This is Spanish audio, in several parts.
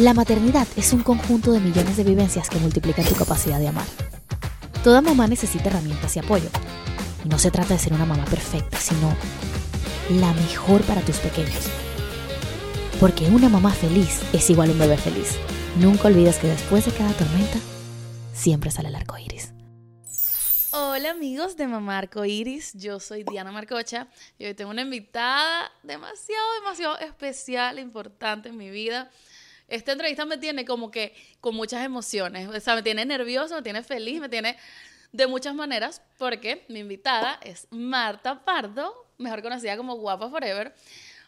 La maternidad es un conjunto de millones de vivencias que multiplican tu capacidad de amar. Toda mamá necesita herramientas y apoyo. Y no se trata de ser una mamá perfecta, sino la mejor para tus pequeños. Porque una mamá feliz es igual a un bebé feliz. Nunca olvides que después de cada tormenta, siempre sale el arco iris. Hola amigos de Mamá Arco Iris, yo soy Diana Marcocha y hoy tengo una invitada demasiado, demasiado especial, importante en mi vida esta entrevista me tiene como que con muchas emociones. O sea, me tiene nerviosa, me tiene feliz, me tiene de muchas maneras, porque mi invitada es Marta Pardo, mejor conocida como Guapa Forever.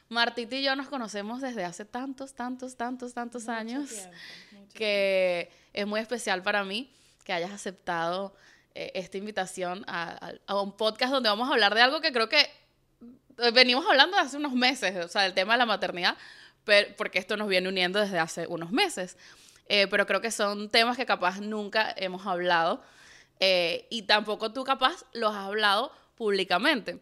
Martita y yo nos conocemos desde hace tantos, tantos, tantos, tantos años, que es muy especial para mí que hayas aceptado eh, esta invitación a, a, un podcast donde vamos a hablar de algo que creo que venimos hablando hace unos meses, o sea, el tema de la maternidad, porque esto nos viene uniendo desde hace unos meses. Eh, pero creo que son temas que capaz nunca hemos hablado eh, y tampoco tú capaz los has hablado públicamente.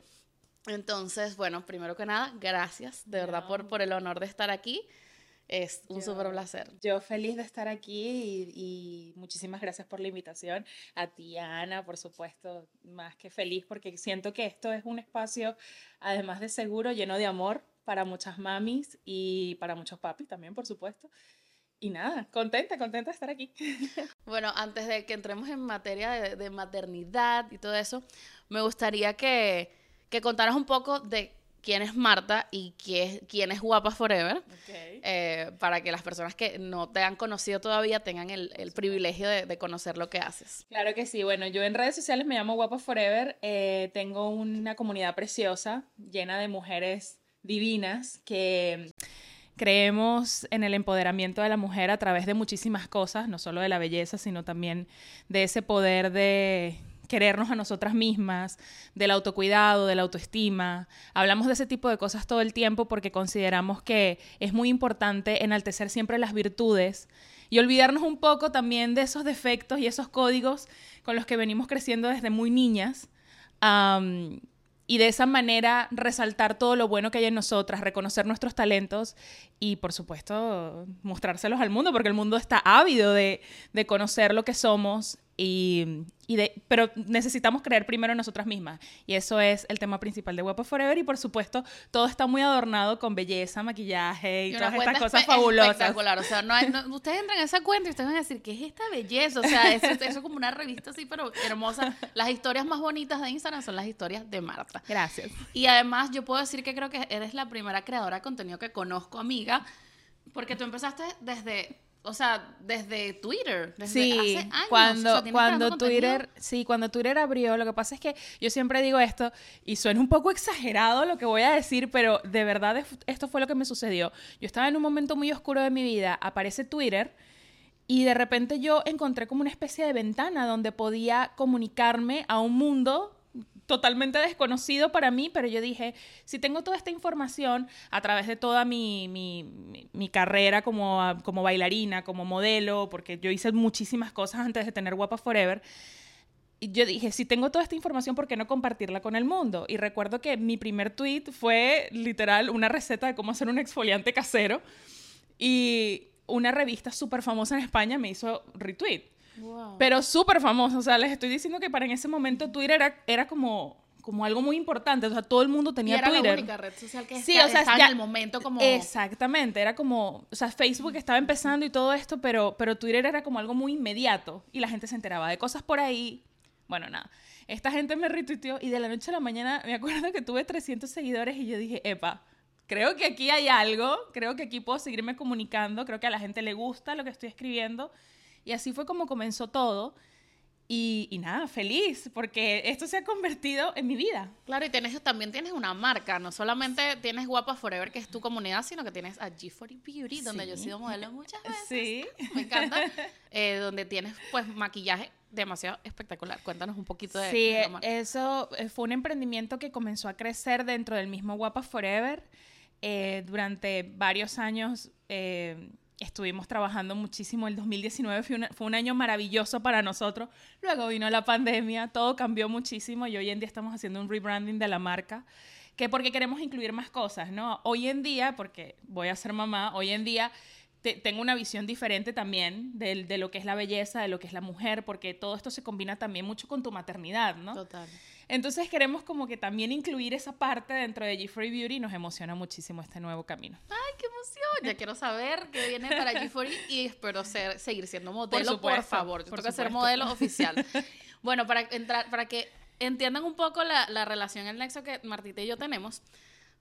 Entonces, bueno, primero que nada, gracias de verdad por, por el honor de estar aquí. Es un súper placer. Yo feliz de estar aquí y, y, muchísimas gracias por la invitación. A ti, Ana, por supuesto, más que feliz porque siento que esto es un espacio, además de seguro, lleno de amor para muchas mamis y para muchos papis también, por supuesto. Y nada, contenta, contenta de estar aquí. Bueno, antes de que entremos en materia de, maternidad y todo eso, me gustaría que, que, contaras un poco de quién es Marta y quién, quién es Guapa Forever, eh, para que las personas que no te han conocido todavía tengan el, el privilegio de, de, conocer lo que haces. Claro que sí, bueno, yo en redes sociales me llamo Guapa Forever, eh, tengo una comunidad preciosa, llena de mujeres divinas que creemos en el empoderamiento de la mujer a través de muchísimas cosas, no solo de la belleza, sino también de ese poder de querernos a nosotras mismas, del autocuidado, de la autoestima. Hablamos de ese tipo de cosas todo el tiempo porque consideramos que es muy importante enaltecer siempre las virtudes y olvidarnos un poco también de esos defectos y esos códigos con los que venimos creciendo desde muy niñas y de esa manera resaltar todo lo bueno que hay en nosotras, reconocer nuestros talentos y por supuesto mostrárselos al mundo, porque el mundo está ávido de, de conocer lo que somos y, de, pero necesitamos creer primero en nosotras mismas. Y eso es el tema principal de Guapa Forever. Y por supuesto, todo está muy adornado con belleza, maquillaje y, todas estas cosas fabulosas. Espectacular. O sea, no, ustedes entran en esa cuenta y ustedes van a decir, ¿qué es esta belleza? O sea, eso, es como una revista así, pero hermosa. Las historias más bonitas de Instagram son las historias de Marta. Gracias. Y además, yo puedo decir que creo que eres la primera creadora de contenido que conozco, amiga, porque tú empezaste desde o sea, desde Twitter, desde sí, hace años. Cuando, cuando Twitter, sí, cuando Twitter abrió, lo que pasa es que yo siempre digo esto, y suena un poco exagerado lo que voy a decir, pero de verdad esto fue lo que me sucedió. Yo estaba en un momento muy oscuro de mi vida, aparece Twitter, y de repente yo encontré como una especie de ventana donde podía comunicarme a un mundo totalmente desconocido para mí, pero yo dije, si tengo toda esta información a través de toda mi, mi, mi, carrera como, como bailarina, como modelo, porque yo hice muchísimas cosas antes de tener Guapa Forever, y yo dije, si tengo toda esta información, ¿por qué no compartirla con el mundo? Y recuerdo que mi primer tweet fue literal una receta de cómo hacer un exfoliante casero. Y una revista súper famosa en España me hizo retweet. Pero súper famoso. O sea, les estoy diciendo que para en ese momento Twitter era, era como como algo muy importante, o sea, todo el mundo tenía y era Twitter. la única red social que sí, o sea, estaba en el momento como Exactamente, era como, o sea, Facebook estaba empezando y todo esto, pero pero Twitter era como algo muy inmediato y la gente se enteraba de cosas por ahí. Bueno, nada. Esta gente me retuiteó y de la noche a la mañana me acuerdo que tuve 300 seguidores y yo dije, "Epa, creo que aquí hay algo, creo que aquí puedo seguirme comunicando, creo que a la gente le gusta lo que estoy escribiendo." Y así fue como comenzó todo. Y, nada, feliz, porque esto se ha convertido en mi vida. Claro, y tienes, también tienes una marca, no solamente tienes Guapa Forever, que es tu comunidad, sino que tienes a G40 Beauty, donde yo he sido modelo muchas veces. Sí. Me encanta. Eh, donde tienes, pues, maquillaje demasiado espectacular. Cuéntanos un poquito de, sí, eso eh, fue un emprendimiento que comenzó a crecer dentro del mismo Guapa Forever. Eh, durante varios años estuvimos trabajando muchísimo. El 2019 fue, fue, un año maravilloso para nosotros. Luego vino la pandemia, todo cambió muchísimo y hoy en día estamos haciendo un rebranding de la marca. Que porque queremos incluir más cosas, ¿no? Hoy en día, porque voy a ser mamá, hoy en día tengo una visión diferente también de, de, lo que es la belleza, de lo que es la mujer, porque todo esto se combina también mucho con tu maternidad, ¿no? Total. Entonces queremos como que también incluir esa parte dentro de G4 Beauty y nos emociona muchísimo este nuevo camino. ¡Ay, qué emoción! Ya quiero saber qué viene para G4 y espero ser, seguir siendo modelo, por, favor. Yo tengo que ser modelo oficial. bueno, para entrar, para que entiendan un poco la, la relación, el nexo que Martita y yo tenemos.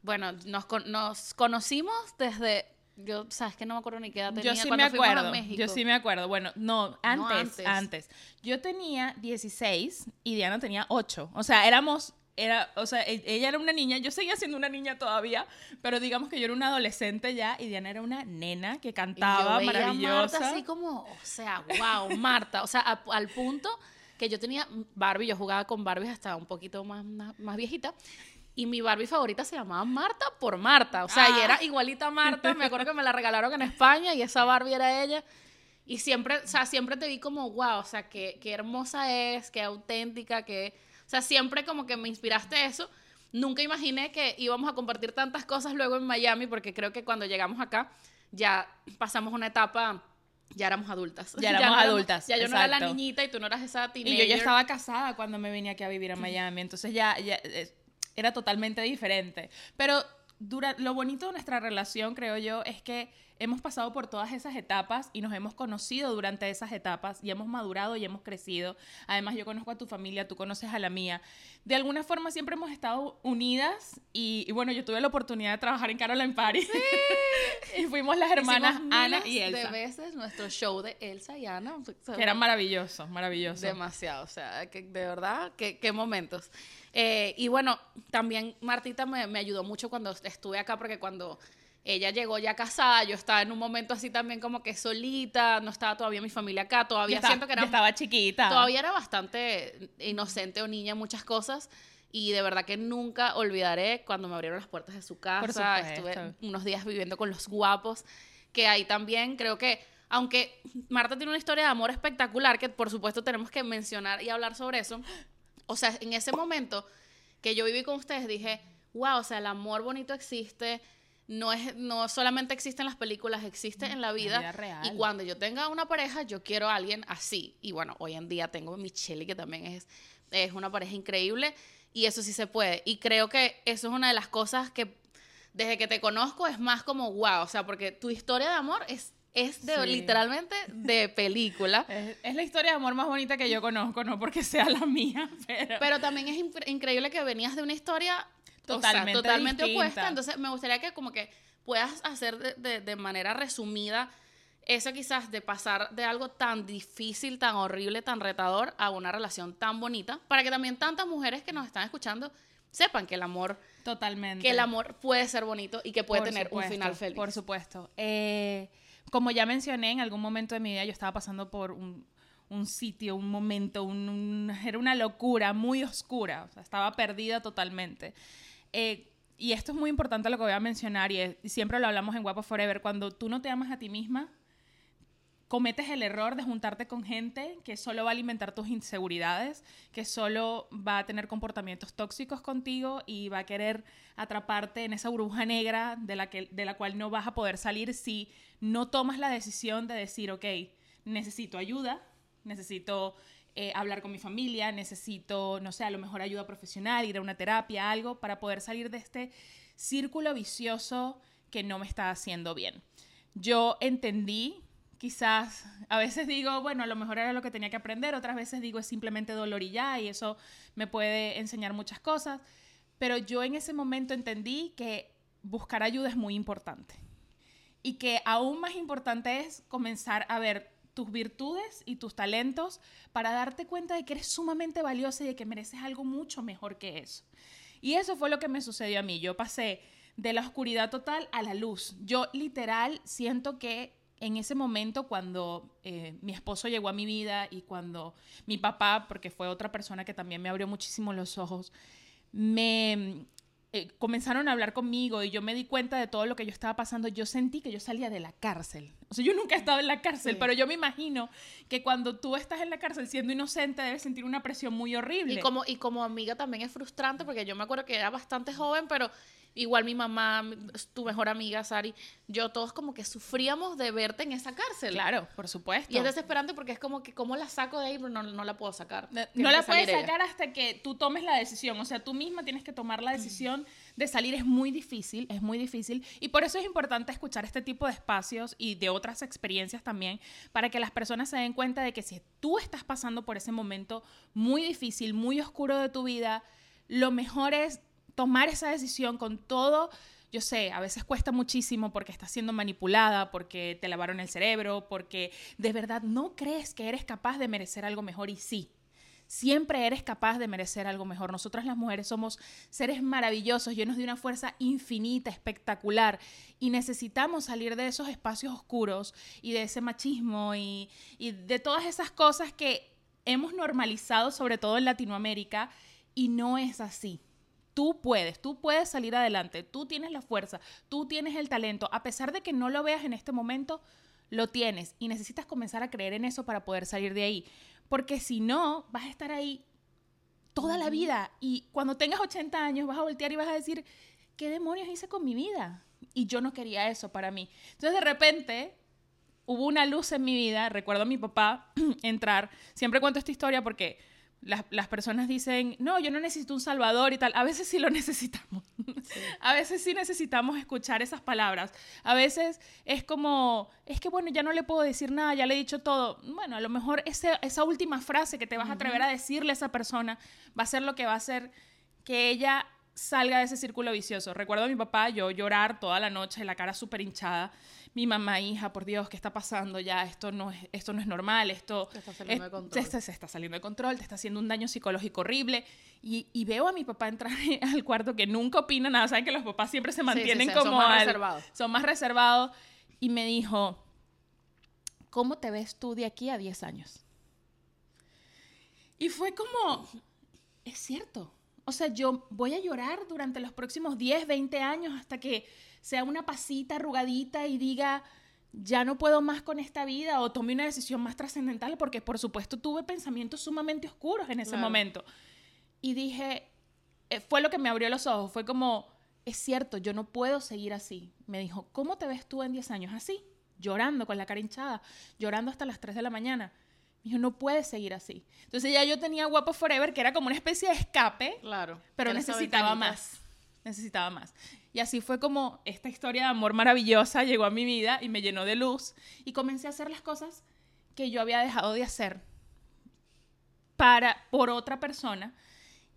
Bueno, nos, nos conocimos desde yo, sabes que no me acuerdo ni qué edad tenía. Yo sí me acuerdo. Yo sí me acuerdo. Bueno, no, antes, antes, Yo tenía 16 y Diana tenía 8. O sea, éramos era, o sea, e, ella era una niña, yo seguía siendo una niña todavía, pero digamos que yo era una adolescente ya y Diana era una nena que cantaba y yo maravillosa. A Marta así como, o sea, wow, Marta, o sea, al punto que yo tenía Barbie, yo jugaba con Barbie hasta un poquito más, más viejita y mi Barbie favorita se llamaba Marta por Marta. O sea, y ah. era igualita a Marta. Me acuerdo que me la regalaron en España y esa Barbie era ella. Y siempre, o sea, siempre te vi como, wow, o sea, qué, qué hermosa es, qué auténtica, que... O sea, siempre como que me inspiraste eso. Nunca imaginé que íbamos a compartir tantas cosas luego en Miami, porque creo que cuando llegamos acá ya pasamos una etapa ya éramos adultas. Ya éramos adultas. ya yo no era la niñita y tú no eras esa teenager. Y yo ya estaba casada cuando me venía aquí a vivir a Miami. Entonces ya, ya eh, era totalmente diferente. Pero dura, lo bonito de nuestra relación, creo yo, es que hemos pasado por todas esas etapas y nos hemos conocido durante esas etapas y hemos madurado y hemos crecido. Además, yo conozco a tu familia, tú conoces a la mía. De alguna forma siempre hemos estado unidas y, bueno, yo tuve la oportunidad de trabajar en Caroline Paris. y fuimos las hermanas Ana y Elsa. de veces nuestro show de Elsa y Ana. Que era maravilloso, maravilloso. Demasiado, o sea, que de verdad, qué, qué momentos. Eh, y bueno, también Martita me, me ayudó mucho cuando estuve acá porque cuando ella llegó ya casada, yo estaba en un momento así también como que solita, no estaba todavía mi familia acá, todavía siento que era... estaba chiquita. Todavía era bastante inocente o niña en muchas cosas y de verdad que nunca olvidaré cuando me abrieron las puertas de su casa, estuve unos días viviendo con los guapos, que ahí también creo que, aunque Marta tiene una historia de amor espectacular, que por supuesto tenemos que mencionar y hablar sobre eso, o sea, en ese momento que yo viví con ustedes dije, wow, o sea, el amor bonito existe, no, es, no solamente existe en las películas, existe en la vida. real. Y cuando yo tenga una pareja, yo quiero a alguien así. Y bueno, hoy en día tengo a Michelle, que también es, es una pareja increíble. Y eso sí se puede. Y creo que eso es una de las cosas que desde que te conozco es más como wow. O sea, porque tu historia de amor es es de literalmente de película. Es, la historia de amor más bonita que yo conozco, no porque sea la mía, pero... Pero también es increíble que venías de una historia totalmente, totalmente opuesta. Entonces, me gustaría que como que puedas hacer de, de, manera resumida eso quizás de pasar de algo tan difícil, tan horrible, tan retador a una relación tan bonita, para que también tantas mujeres que nos están escuchando sepan que el amor totalmente que el amor puede ser bonito y que puede tener un final feliz. Por supuesto. Eh, como ya mencioné, en algún momento de mi vida yo estaba pasando por un, un sitio, un momento, un, era una locura muy oscura, o sea, estaba perdida totalmente. Eh, y esto es muy importante lo que voy a mencionar y, siempre lo hablamos en Guapo Forever, cuando tú no te amas a ti misma, cometes el error de juntarte con gente que solo va a alimentar tus inseguridades, que solo va a tener comportamientos tóxicos contigo y va a querer atraparte en esa burbuja negra de la, que, de la cual no vas a poder salir si no tomas la decisión de decir, ok, necesito ayuda, necesito eh, hablar con mi familia, necesito, no sé, a lo mejor ayuda profesional, ir a una terapia, algo, para poder salir de este círculo vicioso que no me está haciendo bien. Yo entendí, quizás, a veces digo, bueno, a lo mejor era lo que tenía que aprender, otras veces digo es simplemente dolor y ya, y eso me puede enseñar muchas cosas, pero yo en ese momento entendí que buscar ayuda es muy importante y que aún más importante es comenzar a ver tus virtudes y tus talentos para darte cuenta de que eres sumamente valiosa y de que mereces algo mucho mejor que eso. Y eso fue lo que me sucedió a mí. Yo pasé de la oscuridad total a la luz. Yo literal siento que en ese momento cuando eh, mi esposo llegó a mi vida y cuando mi papá, porque fue otra persona que también me abrió muchísimo los ojos, me, eh, comenzaron a hablar conmigo y yo me di cuenta de todo lo que yo estaba pasando, yo sentí que yo salía de la cárcel. O sea, yo nunca he estado en la cárcel, pero yo me imagino que cuando tú estás en la cárcel siendo inocente debes sentir una presión muy horrible. Y como, y como amiga también es frustrante porque yo me acuerdo que era bastante joven, pero igual mi mamá, tu mejor amiga, Sari, yo todos como que sufríamos de verte en esa cárcel. Claro, por supuesto. Y es desesperante porque es como que, ¿cómo la saco de ahí? Pero no, no la puedo sacar. No, Tiene la que salir puedes ella. sacar hasta que tú tomes la decisión. O sea, tú misma tienes que tomar la decisión de salir. Es muy difícil, es muy difícil. Y por eso es importante escuchar este tipo de espacios y de otras experiencias también, para que las personas se den cuenta de que si tú estás pasando por ese momento muy difícil, muy oscuro de tu vida, lo mejor es tomar esa decisión con todo. Yo sé, a veces cuesta muchísimo porque estás siendo manipulada, porque te lavaron el cerebro, porque de verdad no crees que eres capaz de merecer algo mejor y sí, siempre eres capaz de merecer algo mejor. Nosotras las mujeres somos seres maravillosos, llenos de una fuerza infinita, espectacular, y necesitamos salir de esos espacios oscuros y de ese machismo y, y de todas esas cosas que hemos normalizado, sobre todo en Latinoamérica, y no es así. Tú puedes, tú puedes salir adelante, tú tienes la fuerza, tú tienes el talento, a pesar de que no lo veas en este momento, lo tienes y necesitas comenzar a creer en eso para poder salir de ahí, porque si no, vas a estar ahí toda la vida. Y cuando tengas 80 años vas a voltear y vas a decir, ¿qué demonios hice con mi vida? Y yo no quería eso para mí. Entonces de repente hubo una luz en mi vida, recuerdo a mi papá entrar, siempre cuento esta historia porque las, las personas dicen, no, yo no necesito un salvador y tal, a veces sí lo necesitamos, a veces sí necesitamos escuchar esas palabras, a veces es como, es que bueno, ya no le puedo decir nada, ya le he dicho todo, bueno, a lo mejor ese- esa última frase que te vas a atrever a decirle a esa persona va a ser lo que va a hacer que ella salga de ese círculo vicioso. Recuerdo a mi papá, yo llorar toda la noche, la cara súper hinchada. Mi mamá, hija, por Dios, ¿qué está pasando ya? Esto no es, esto no es normal, esto Te está saliendo es- de control. Se, se está saliendo de control, te está haciendo un daño psicológico horrible. Y, y veo a mi papá entrar al cuarto que nunca opina nada. Saben que los papás siempre se sí, mantienen sí, son como más al- reservados. Son más reservados. Y me dijo, ¿cómo te ves tú de aquí a 10 años? Y fue como, es cierto. O sea, yo voy a llorar durante los próximos 10, 20 años hasta que sea una pasita arrugadita y diga, ya no puedo más con esta vida o tome una decisión más trascendental porque por supuesto tuve pensamientos sumamente oscuros en ese Claro. momento. Y dije, eh, fue lo que me abrió los ojos, fue como, es cierto, yo no puedo seguir así. Me dijo, ¿cómo te ves tú en 10 años? Así, llorando con la cara hinchada, llorando hasta las 3 de la mañana. Dijo, no puedes seguir así. Entonces ya yo tenía Guapo Forever, que era como una especie de escape, Claro. pero necesitaba más. Necesitaba más. Y así fue como esta historia de amor maravillosa llegó a mi vida y me llenó de luz y comencé a hacer las cosas que yo había dejado de hacer para por otra persona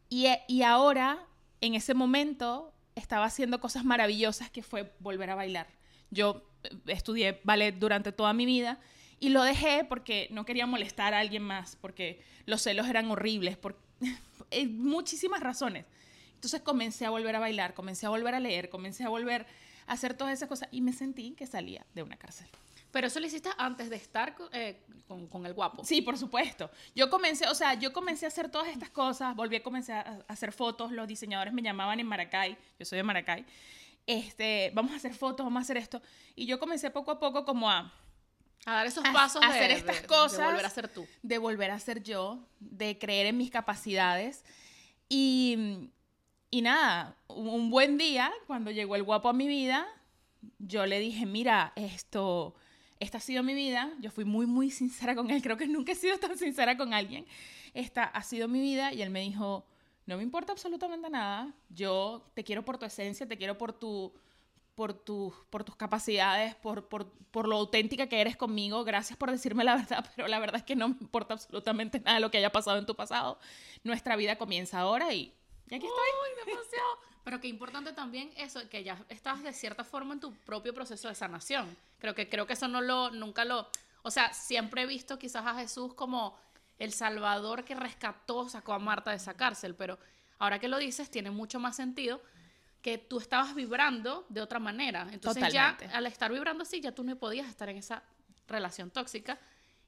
y, y ahora en ese momento estaba haciendo cosas maravillosas que fue volver a bailar. Yo eh, estudié ballet durante toda mi vida y lo dejé porque no quería molestar a alguien más, porque los celos eran horribles, por eh, muchísimas razones. Entonces comencé a volver a bailar, comencé a volver a leer, comencé a volver a hacer todas esas cosas y me sentí que salía de una cárcel. Pero eso lo hiciste antes de estar eh, con, con el guapo. Sí, por supuesto. Yo comencé, o sea, yo comencé a hacer todas estas cosas, volví a comenzar a a hacer fotos, los diseñadores me llamaban en Maracay, yo soy de Maracay, este, vamos a hacer fotos, vamos a hacer esto. Y yo comencé poco a poco como a, A dar esos A- pasos a de- hacer de- estas de cosas. volver a ser tú. de volver a ser yo, de creer en mis capacidades. Y, y nada, un buen día, cuando llegó el guapo a mi vida, yo le dije, mira, esto, esta ha sido mi vida. Yo fui muy, muy sincera con él. Creo que nunca he sido tan sincera con alguien. Esta ha sido mi vida. Y él me dijo, no me importa absolutamente nada. Yo te quiero por tu esencia, te quiero por tu por, tu, por tus capacidades, por, por, por lo auténtica que eres conmigo. Gracias por decirme la verdad, pero la verdad es que no me importa absolutamente nada lo que haya pasado en tu pasado. Nuestra vida comienza ahora y, y aquí estoy. Ay, demasiado. Pero qué importante también eso, que ya estás de cierta forma en tu propio proceso de sanación. Creo que, creo que eso no lo, nunca lo, o sea, siempre he visto quizás a Jesús como el salvador que rescató, sacó a Marta de esa cárcel, pero ahora que lo dices tiene mucho más sentido que tú estabas vibrando de otra manera. Entonces Totalmente. ya al estar vibrando así, ya tú no podías estar en esa relación tóxica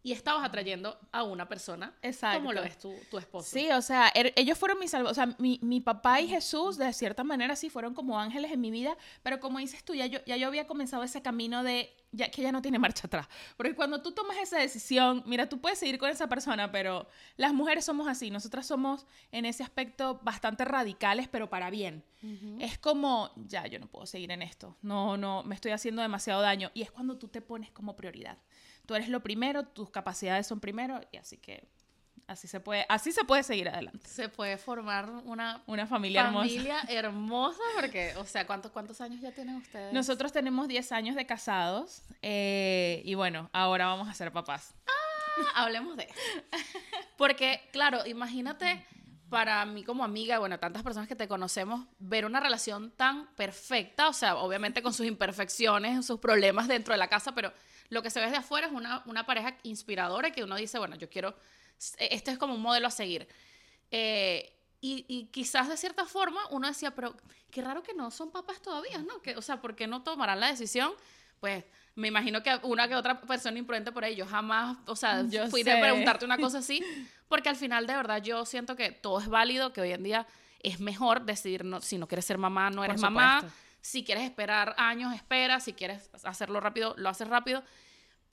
y estabas atrayendo a una persona Exacto. como lo es tu, tu esposo. Sí, o sea, er- ellos fueron mis salvos. O sea, mi, mi papá y Jesús, de cierta manera, sí fueron como ángeles en mi vida. Pero como dices tú, ya yo, ya yo había comenzado ese camino de ya, que ya no tiene marcha atrás. Porque cuando tú tomas esa decisión, mira, tú puedes seguir con esa persona, pero las mujeres somos así. Nosotras somos en ese aspecto bastante radicales, pero para bien. Es como, ya, yo no puedo seguir en esto. No, no, me estoy haciendo demasiado daño. Y es cuando tú te pones como prioridad. Tú eres lo primero, tus capacidades son primero, y así que así se puede, así se puede seguir adelante. Se puede formar una Una familia, hermosa. familia hermosa porque, o sea, ¿cuántos, cuántos años ya tienen ustedes? Nosotros tenemos 10 años de casados eh, y bueno, ahora vamos a ser papás. Ah, hablemos de eso. Porque, claro, imagínate para mí como amiga, bueno, tantas personas que te conocemos, ver una relación tan perfecta, o sea, obviamente con sus imperfecciones, sus problemas dentro de la casa, pero lo que se ve de afuera es una, una pareja inspiradora que uno dice, bueno, yo quiero, este es como un modelo a seguir. Eh, y, y quizás de cierta forma uno decía, pero qué raro que no son papás todavía, ¿no? Que, o sea, ¿por qué no tomarán la decisión? Pues me imagino que una que otra persona imprudente por ahí, yo jamás, o sea, Yo fui sé. de preguntarte una cosa así, porque al final de verdad yo siento que todo es válido, que hoy en día es mejor decidir no, si no quieres ser mamá, no eres mamá, si quieres esperar años, espera, si quieres hacerlo rápido, lo haces rápido,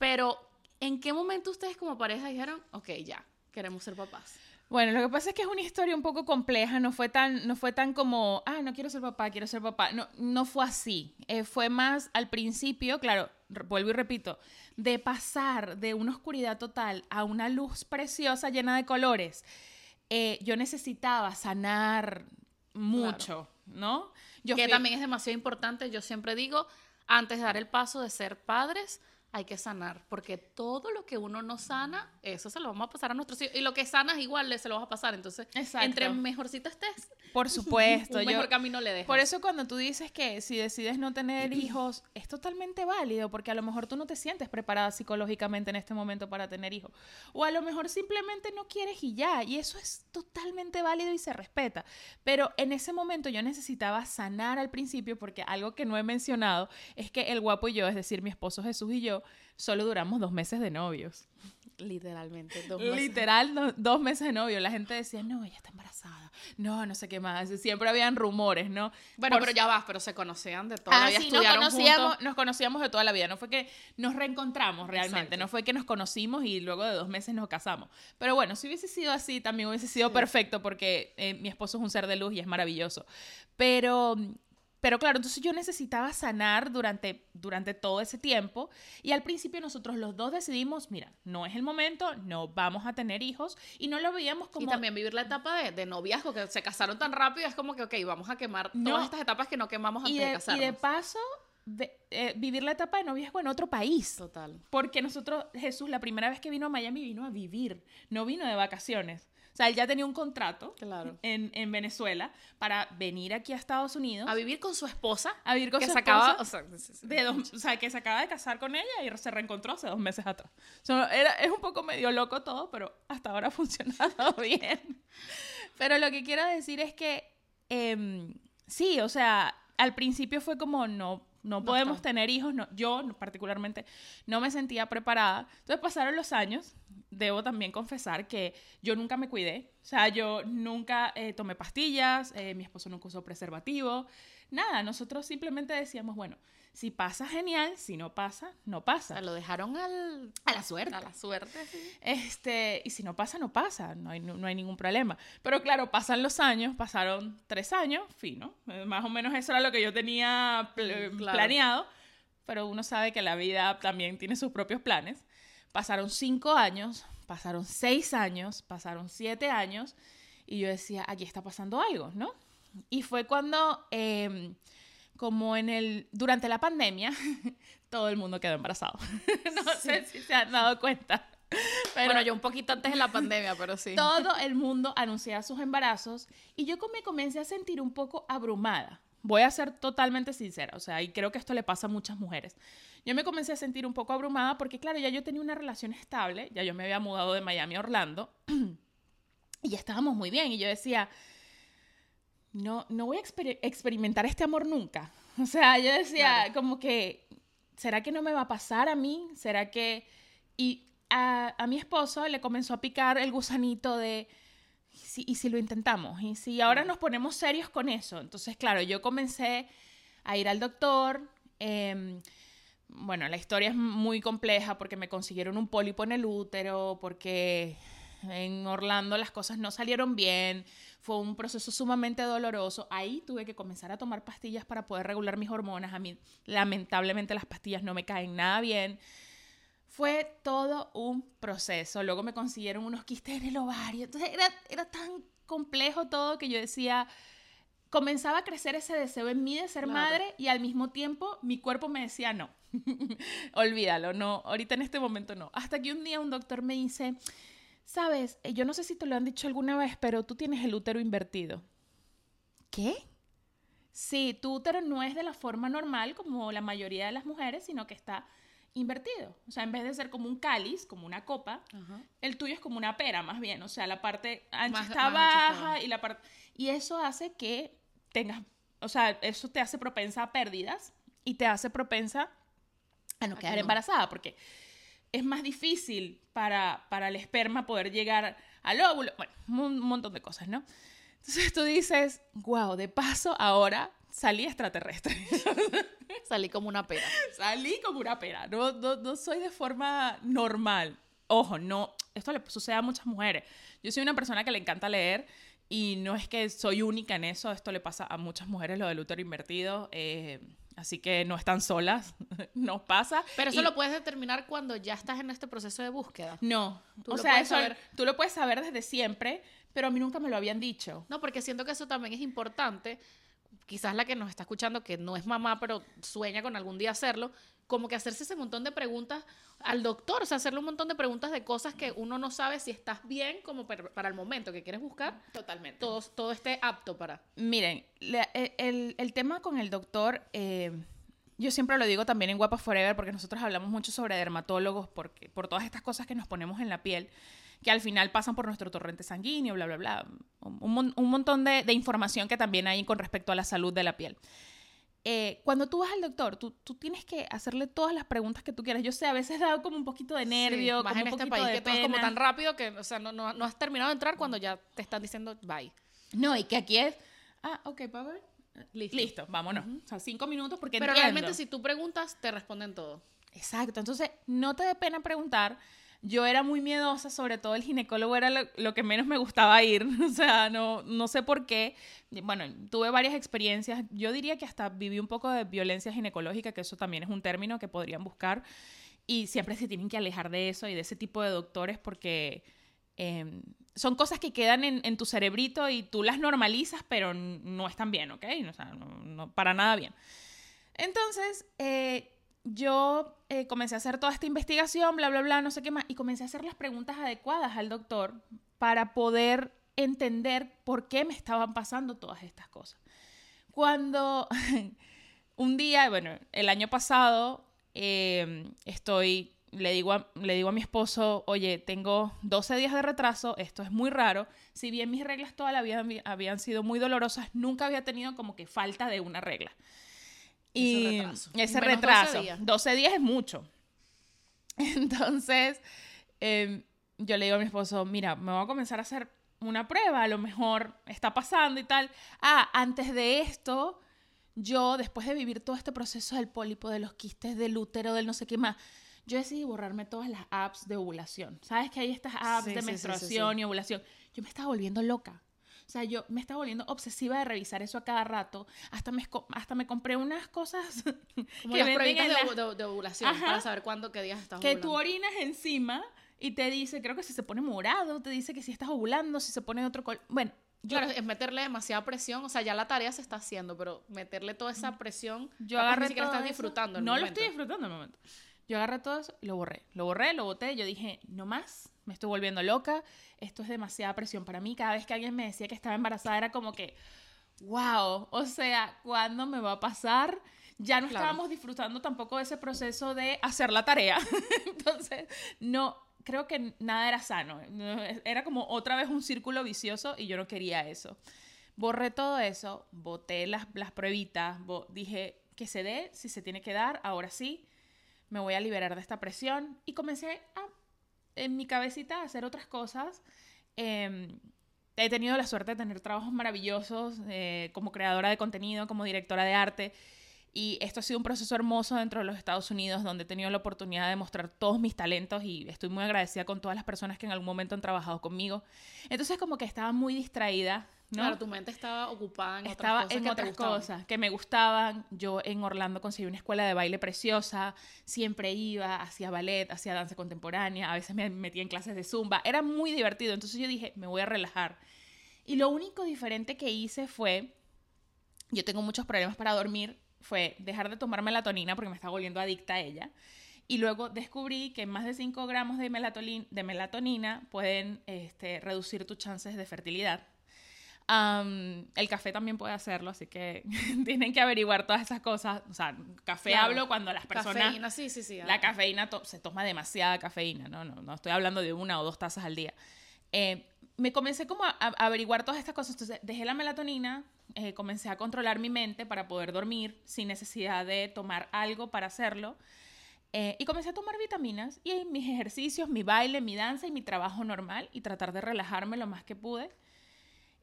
pero ¿en qué momento ustedes como pareja dijeron, ok, ya, queremos ser papás? Bueno, lo que pasa es que es una historia un poco compleja, no fue tan, no fue tan como, ah, no quiero ser papá, quiero ser papá. No, no fue así. Eh, fue más al principio, claro, vuelvo y repito, de pasar de una oscuridad total a una luz preciosa llena de colores. eh, yo necesitaba sanar mucho, ¿no? Yo que fui- también es demasiado importante, yo siempre digo, antes de dar el paso de ser padres, hay que sanar, porque todo lo que uno no sana, eso se lo vamos a pasar a nuestros hijos. Y lo que sanas igual se lo vas a pasar. Entonces, Exacto. entre mejorcito estés, Por supuesto. un yo- mejor camino le dejas. Por eso cuando tú dices que si decides no tener hijos, es totalmente válido, porque a lo mejor tú no te sientes preparada psicológicamente en este momento para tener hijos. O a lo mejor simplemente no quieres y ya, y eso es totalmente válido y se respeta. Pero en ese momento yo necesitaba sanar al principio, porque algo que no he mencionado es que el guapo y yo, es decir, mi esposo Jesús y yo, solo duramos dos meses de novios. Literalmente, dos meses. Literal, do- dos meses de novio. La gente decía, no, ella está embarazada. No, no sé qué más. Siempre habían rumores, ¿no? Bueno, Por pero ya vas, pero se conocían de toda la Ah, vida, sí, nos conocíamos, juntos. nos conocíamos de toda la vida. No fue que nos reencontramos realmente. Exacto. No fue que nos conocimos y luego de dos meses nos casamos. Pero bueno, si hubiese sido así, también hubiese sido perfecto porque eh, mi esposo es un ser de luz y es maravilloso. Pero, pero claro, entonces yo necesitaba sanar durante, durante todo ese tiempo. Y al principio nosotros los dos decidimos, mira, no es el momento, no vamos a tener hijos. Y no lo veíamos como... Y también vivir la etapa de, de noviazgo, que se casaron tan rápido, es como que, ok, vamos a quemar No. todas estas etapas que no quemamos antes y de, de, y casarnos. de paso, ve- eh, vivir la etapa de noviazgo en otro país. Total. Porque nosotros, Jesús, la primera vez que vino a Miami, vino a vivir, no vino de vacaciones. Sea, él ya tenía un contrato Claro. en, en Venezuela para venir aquí a Estados Unidos A vivir con su esposa, a vivir con que su se acaba, esposa o sea, de dos- o sea, que se acaba de casar con ella y se reencontró hace dos meses atrás. O sea, era, es un poco medio loco todo, pero hasta ahora ha funcionado bien. Pero lo que quiero decir es que em, sí, o sea, al principio fue como no, no podemos está. tener hijos, no, yo particularmente no me sentía preparada. Entonces pasaron los años, debo también confesar que yo nunca me cuidé, o sea, yo nunca eh, tomé pastillas, eh, mi esposo nunca usó preservativo, nada, nosotros simplemente decíamos, bueno, si pasa, genial, si no pasa, no O pasa. sea, lo dejaron al, A la suerte. a la suerte. sí. Este, y si no pasa, no pasa, no hay, no, no hay ningún problema. Pero claro, pasan los años, pasaron tres años, fino, eh, más o menos eso era lo que yo tenía pl- Mm, claro. planeado, pero uno sabe que la vida también tiene sus propios planes. Pasaron cinco años, pasaron seis años, pasaron siete años, y yo decía, aquí está pasando algo, ¿no? Y fue cuando, em, como en el, durante la pandemia, todo el mundo quedó embarazado. no sé si se han dado cuenta. Pero bueno, yo un poquito antes de la pandemia, pero sí. todo el mundo anunciaba sus embarazos y yo me comencé a sentir un poco abrumada. Voy a ser totalmente sincera, o sea, y creo que esto le pasa a muchas mujeres. Yo me comencé a sentir un poco abrumada porque, claro, ya yo tenía una relación estable, ya yo me había mudado de Miami a Orlando y ya estábamos muy bien. Y yo decía, no, no voy a exper- experimentar este amor nunca. O sea, yo decía, Claro. como que, ¿será que no me va a pasar a mí? ¿Será que...? Y a, a mi esposo le comenzó a picar el gusanito de, ¿y si, y si lo intentamos? ¿Y si ahora nos ponemos serios con eso? Entonces, claro, yo comencé a ir al doctor. em, bueno, la historia es muy compleja porque me consiguieron un pólipo en el útero, porque en Orlando las cosas no salieron bien, fue un proceso sumamente doloroso. Ahí tuve que comenzar a tomar pastillas para poder regular mis hormonas. A mí, lamentablemente, las pastillas no me caen nada bien. Fue todo un proceso. Luego me consiguieron unos quistes en el ovario. Entonces era, era tan complejo todo que yo decía, comenzaba a crecer ese deseo en mí de ser Claro. madre y al mismo tiempo mi cuerpo me decía no. Olvídalo, no, ahorita en este momento no. Hasta que un día un doctor me dice, sabes, Eh, yo no sé si te lo han dicho alguna vez, pero tú tienes el útero invertido. ¿Qué? Sí, tu útero no es de la forma normal como la mayoría de las mujeres, sino que está invertido. O sea, en vez de ser como un cáliz, como una copa, Ajá. el tuyo es como una pera, más bien. O sea, la parte ancha Más- está más ancha está baja y la parte... Y eso hace que tengas... O sea, eso te hace propensa a pérdidas y te hace propensa a no A que quedar no. embarazada, porque es más difícil para, para el esperma poder llegar al óvulo. Bueno, un montón de cosas, ¿no? Entonces tú dices, wow, de paso ahora salí extraterrestre. Salí como una pera. Salí como una pera. No, no, no soy de forma normal. Ojo, no. Esto le sucede a muchas mujeres. Yo soy una persona que le encanta leer y no es que soy única en eso. Esto le pasa a muchas mujeres, lo del útero invertido. eh, así que no están solas. Nos pasa. Pero eso Y- lo puedes determinar cuando ya estás en este proceso de búsqueda. No. Tú o lo sea, eso saber. tú lo puedes saber desde siempre, pero a mí nunca me lo habían dicho. No, porque siento que eso también es importante. Quizás la que nos está escuchando, que no es mamá, pero sueña con algún día hacerlo, como que hacerse ese montón de preguntas al doctor, o sea, hacerle un montón de preguntas de cosas que uno no sabe si estás bien como para el momento que quieres buscar, Totalmente. todo, todo esté apto para. Miren, la- e- el, el tema con el doctor, eh, yo siempre lo digo también en Guapa Forever, porque nosotros hablamos mucho sobre dermatólogos, porque, por todas estas cosas que nos ponemos en la piel, que al final pasan por nuestro torrente sanguíneo, bla, bla, bla. Un, un montón de, de información que también hay con respecto a la salud de la piel. Eh, cuando tú vas al doctor, tú, tú tienes que hacerle todas las preguntas que tú quieras. Yo sé, a veces da como un poquito de nervio, Sí, más como en un este país de que todo es como tan rápido que, o sea, no, no, no has terminado de entrar cuando ya te están diciendo bye. No, y que aquí es, ah, ok, Power. Listo. Listo, vámonos. O sea, cinco minutos porque Pero entiendo. realmente si tú preguntas, te responden todo. Exacto, entonces no te dé pena preguntar. Yo era muy miedosa, sobre todo el ginecólogo era lo, que menos me gustaba ir, o sea, no, no sé por qué. Bueno, tuve varias experiencias, yo diría que hasta viví un poco de violencia ginecológica, que eso también es un término que podrían buscar, y siempre se tienen que alejar de eso y de ese tipo de doctores porque eh, son cosas que quedan en, tu cerebrito y tú las normalizas, pero no están bien, ¿ok? O sea, no, no- para nada bien. Entonces, eh, yo eh, comencé a hacer toda esta investigación, bla, bla, bla, no sé qué más, y comencé a hacer las preguntas adecuadas al doctor para poder entender por qué me estaban pasando todas estas cosas. Cuando un día, bueno, el año pasado, eh, estoy, le digo, a, le digo a mi esposo, oye, tengo 12 días de retraso, esto es muy raro, si bien mis reglas toda la vida habí- habían sido muy dolorosas, nunca había tenido como que falta de una regla. Y retraso. ese Menos 12 retraso, días. 12 días es mucho. Entonces, eh, yo le digo a mi esposo, mira, me voy a comenzar a hacer una prueba, a lo mejor está pasando y tal. Ah, antes de esto, yo, después de vivir todo este proceso del pólipo, de los quistes, del útero, del no sé qué más, yo decidí borrarme todas las apps de ovulación. ¿Sabes que hay estas apps Sí, de sí, menstruación sí. y ovulación? Yo me estaba volviendo loca. O sea, yo me estaba volviendo obsesiva de revisar eso a cada rato. Hasta me, hasta me compré unas cosas Como que las de, la- ovu- de- de ovulación Ajá. para saber cuándo, qué días estás que tú ovulando. orinas encima y te dice, creo que si se pone morado, te dice que si estás ovulando, si se pone de otro color. Bueno, yo, Claro, es meterle demasiada presión, o sea, ya la tarea se está haciendo, pero meterle toda esa presión, yo agarré todo estás disfrutando el No lo momento. estoy disfrutando en el momento. Yo agarré todo eso y lo borré. Lo borré, lo boté. Yo dije, no más, me estoy volviendo loca. Esto es demasiada presión para mí. Cada vez que alguien me decía que estaba embarazada era como que, wow, o sea, ¿cuándo me va a pasar? Ya no Claro. estábamos disfrutando tampoco de ese proceso de hacer la tarea. Entonces, no, creo que nada era sano. No, Era como otra vez un círculo vicioso y yo no quería eso. Borré todo eso, boté las, las pruebitas, bo- dije que se dé, si se tiene que dar, ahora sí, me voy a liberar de esta presión y comencé a en mi cabecita hacer otras cosas. Em, he tenido la suerte de tener trabajos maravillosos eh, como creadora de contenido, como directora de arte. Y esto ha sido un proceso hermoso dentro de los Estados Unidos, donde he tenido la oportunidad de mostrar todos mis talentos y estoy muy agradecida con todas las personas que en algún momento han trabajado conmigo. Entonces como que estaba muy distraída. ¿no? Claro, tu mente estaba ocupada en Estaba otras cosas en que otras cosas que me gustaban. Yo en Orlando conseguí una escuela de baile preciosa. Siempre iba, hacía ballet, hacía danza contemporánea. A veces me metía en clases de zumba. Era muy divertido. Entonces yo dije, me voy a relajar. Y lo único diferente que hice fue, yo tengo muchos problemas para dormir, fue dejar de tomar melatonina porque me estaba volviendo adicta a ella. Y luego descubrí que más de 5 gramos de, melatolin- de melatonina pueden este, reducir tus chances de fertilidad. El café también puede hacerlo, así que tienen que averiguar todas esas cosas. O sea, café Claro. hablo cuando las personas... Cafeína, sí, sí, sí. La cafeína to- se toma demasiada cafeína, no, no, no estoy hablando de una o dos tazas al día. Eh, me comencé como a, averiguar todas estas cosas, entonces dejé la melatonina, eh, comencé a controlar mi mente para poder dormir sin necesidad de tomar algo para hacerlo. eh, y comencé a tomar vitaminas y mis ejercicios, mi baile, mi danza y mi trabajo normal y tratar de relajarme lo más que pude.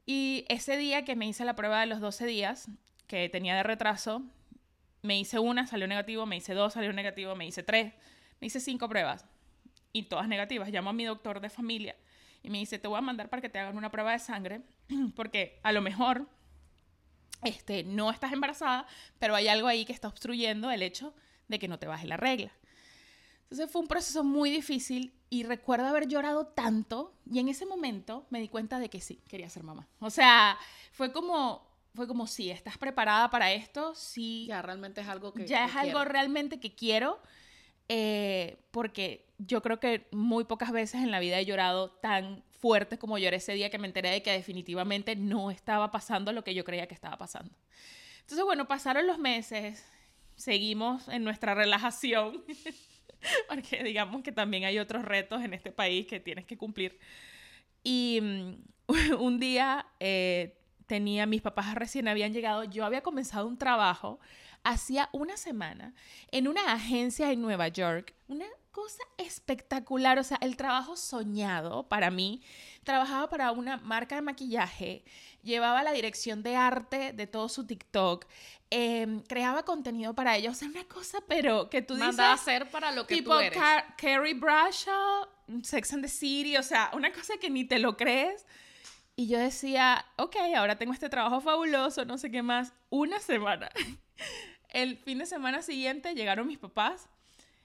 Y ese día que me hice la prueba de los 12 días, que tenía de retraso, me hice una, salió negativo, me hice dos, salió negativo, me hice tres, me hice cinco pruebas y todas negativas. Llamo a mi doctor de familia y me dice, te voy a mandar para que te hagan una prueba de sangre porque a lo mejor este, no estás embarazada, pero hay algo ahí que está obstruyendo el hecho de que no te baje la regla. Entonces fue un proceso muy difícil y recuerdo haber llorado tanto y en ese momento me di cuenta de que sí, quería ser mamá. O sea, fue como, fue como, sí, estás preparada para esto, sí, Ya realmente es algo que. ya que es algo realmente que quiero, eh, porque yo creo que muy pocas veces en la vida he llorado tan fuerte como lloré ese día que me enteré de que definitivamente no estaba pasando lo que yo creía que estaba pasando. Entonces, bueno, pasaron los meses, seguimos en nuestra relajación, porque digamos que también hay otros retos en este país que tienes que cumplir. Y mm, un día eh, tenía, mis papás recién habían llegado, yo había comenzado un trabajo hacía una semana en una agencia en Nueva York, una cosa espectacular, o sea, el trabajo soñado para mí. Trabajaba para una marca de maquillaje, llevaba la dirección de arte de todo su TikTok, eh, creaba contenido para ellos, o sea, una cosa, pero que tú dices Mandada a hacer para lo que tipo tú eres. Car- Carrie Bradshaw, Sex and the City, o sea, una cosa que ni te lo crees. Y yo decía, ok, ahora tengo este trabajo fabuloso, no sé qué más. Una semana. El fin de semana siguiente llegaron mis papás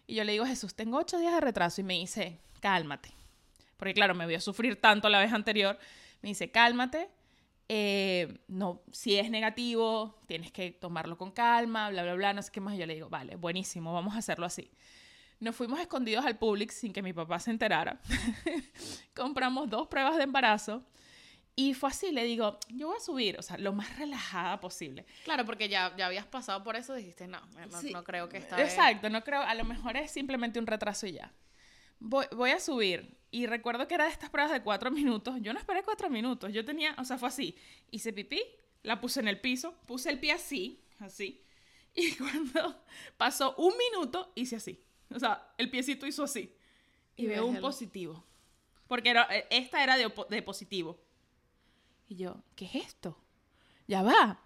y yo le digo, Jesús, tengo ocho días de retraso. Y me dice, cálmate. Porque claro, me vio sufrir tanto la vez anterior. Me dice, cálmate. eh, no, si es negativo, tienes que tomarlo con calma, bla, bla, bla, no sé qué más. Y yo le digo, vale, buenísimo, vamos a hacerlo así. Nos fuimos escondidos al Publix sin que mi papá se enterara. Compramos dos pruebas de embarazo. Y fue así, le digo, yo voy a subir, o sea, lo más relajada posible. Claro, porque ya, ya habías pasado por eso, dijiste, no, no, Sí. no creo que esta vez- Exacto, no creo, a lo mejor es simplemente un retraso y ya. Voy, voy a subir. Y recuerdo que era de estas pruebas de cuatro minutos. Yo no esperé cuatro minutos. Yo tenía, o sea, fue así. Hice pipí, la puse en el piso, puse el pie así, así. Y cuando pasó un minuto, hice así. O sea, el piecito hizo así. Y, Y veo un el- positivo. Porque era, eh, esta era de, de positivo. Y yo, ¿qué es esto? Ya va.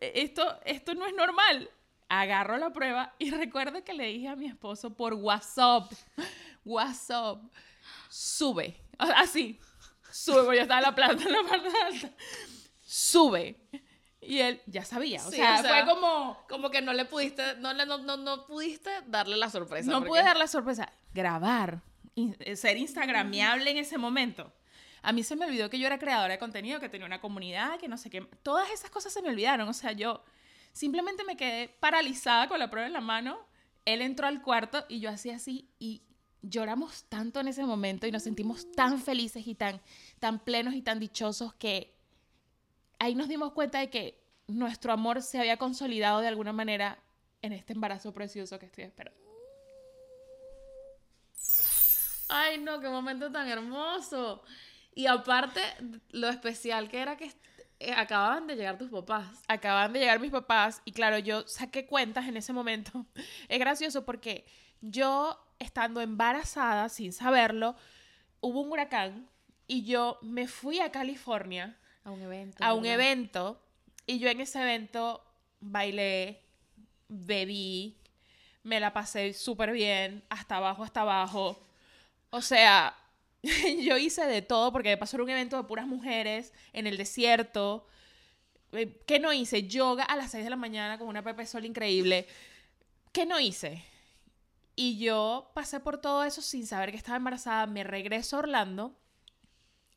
E- Esto, esto no es normal. Agarro la prueba y recuerdo que le dije a mi esposo por WhatsApp, WhatsApp, sube. Así, sube, porque yo estaba en la planta, en la parte alta. Sube. Y él ya sabía. O, Sí, sea, o sea, fue como, Como que no le pudiste, no, no, no, no pudiste darle la sorpresa. no porque- pude dar la sorpresa. Grabar, in- eh, ser instagramiable en ese momento. A mí se me olvidó que yo era creadora de contenido, que tenía una comunidad, que no sé qué. Todas esas cosas se me olvidaron. O sea, yo simplemente me quedé paralizada con la prueba en la mano. Él entró al cuarto y yo hacía así y lloramos tanto en ese momento y nos sentimos tan felices y tan, tan plenos y tan dichosos que ahí nos dimos cuenta de que nuestro amor se había consolidado de alguna manera en este embarazo precioso que estoy esperando. Ay, no, qué momento tan hermoso. Y aparte, lo especial que era que eh, acababan de llegar tus papás. acaban de llegar mis papás y claro, yo saqué cuentas en ese momento. Es gracioso porque yo estando embarazada, sin saberlo, hubo un huracán y yo me fui a California A un evento. a un ¿verdad? evento y yo en ese evento bailé, bebí, me la pasé súper bien, hasta abajo, hasta abajo. O sea, yo hice de todo porque era un evento de puras mujeres en el desierto. Eh, ¿Qué no hice? Yoga a las 6 de la mañana con una Pepe Sol increíble. ¿Qué no hice? Y yo pasé por todo eso sin saber que estaba embarazada. Me regreso a Orlando.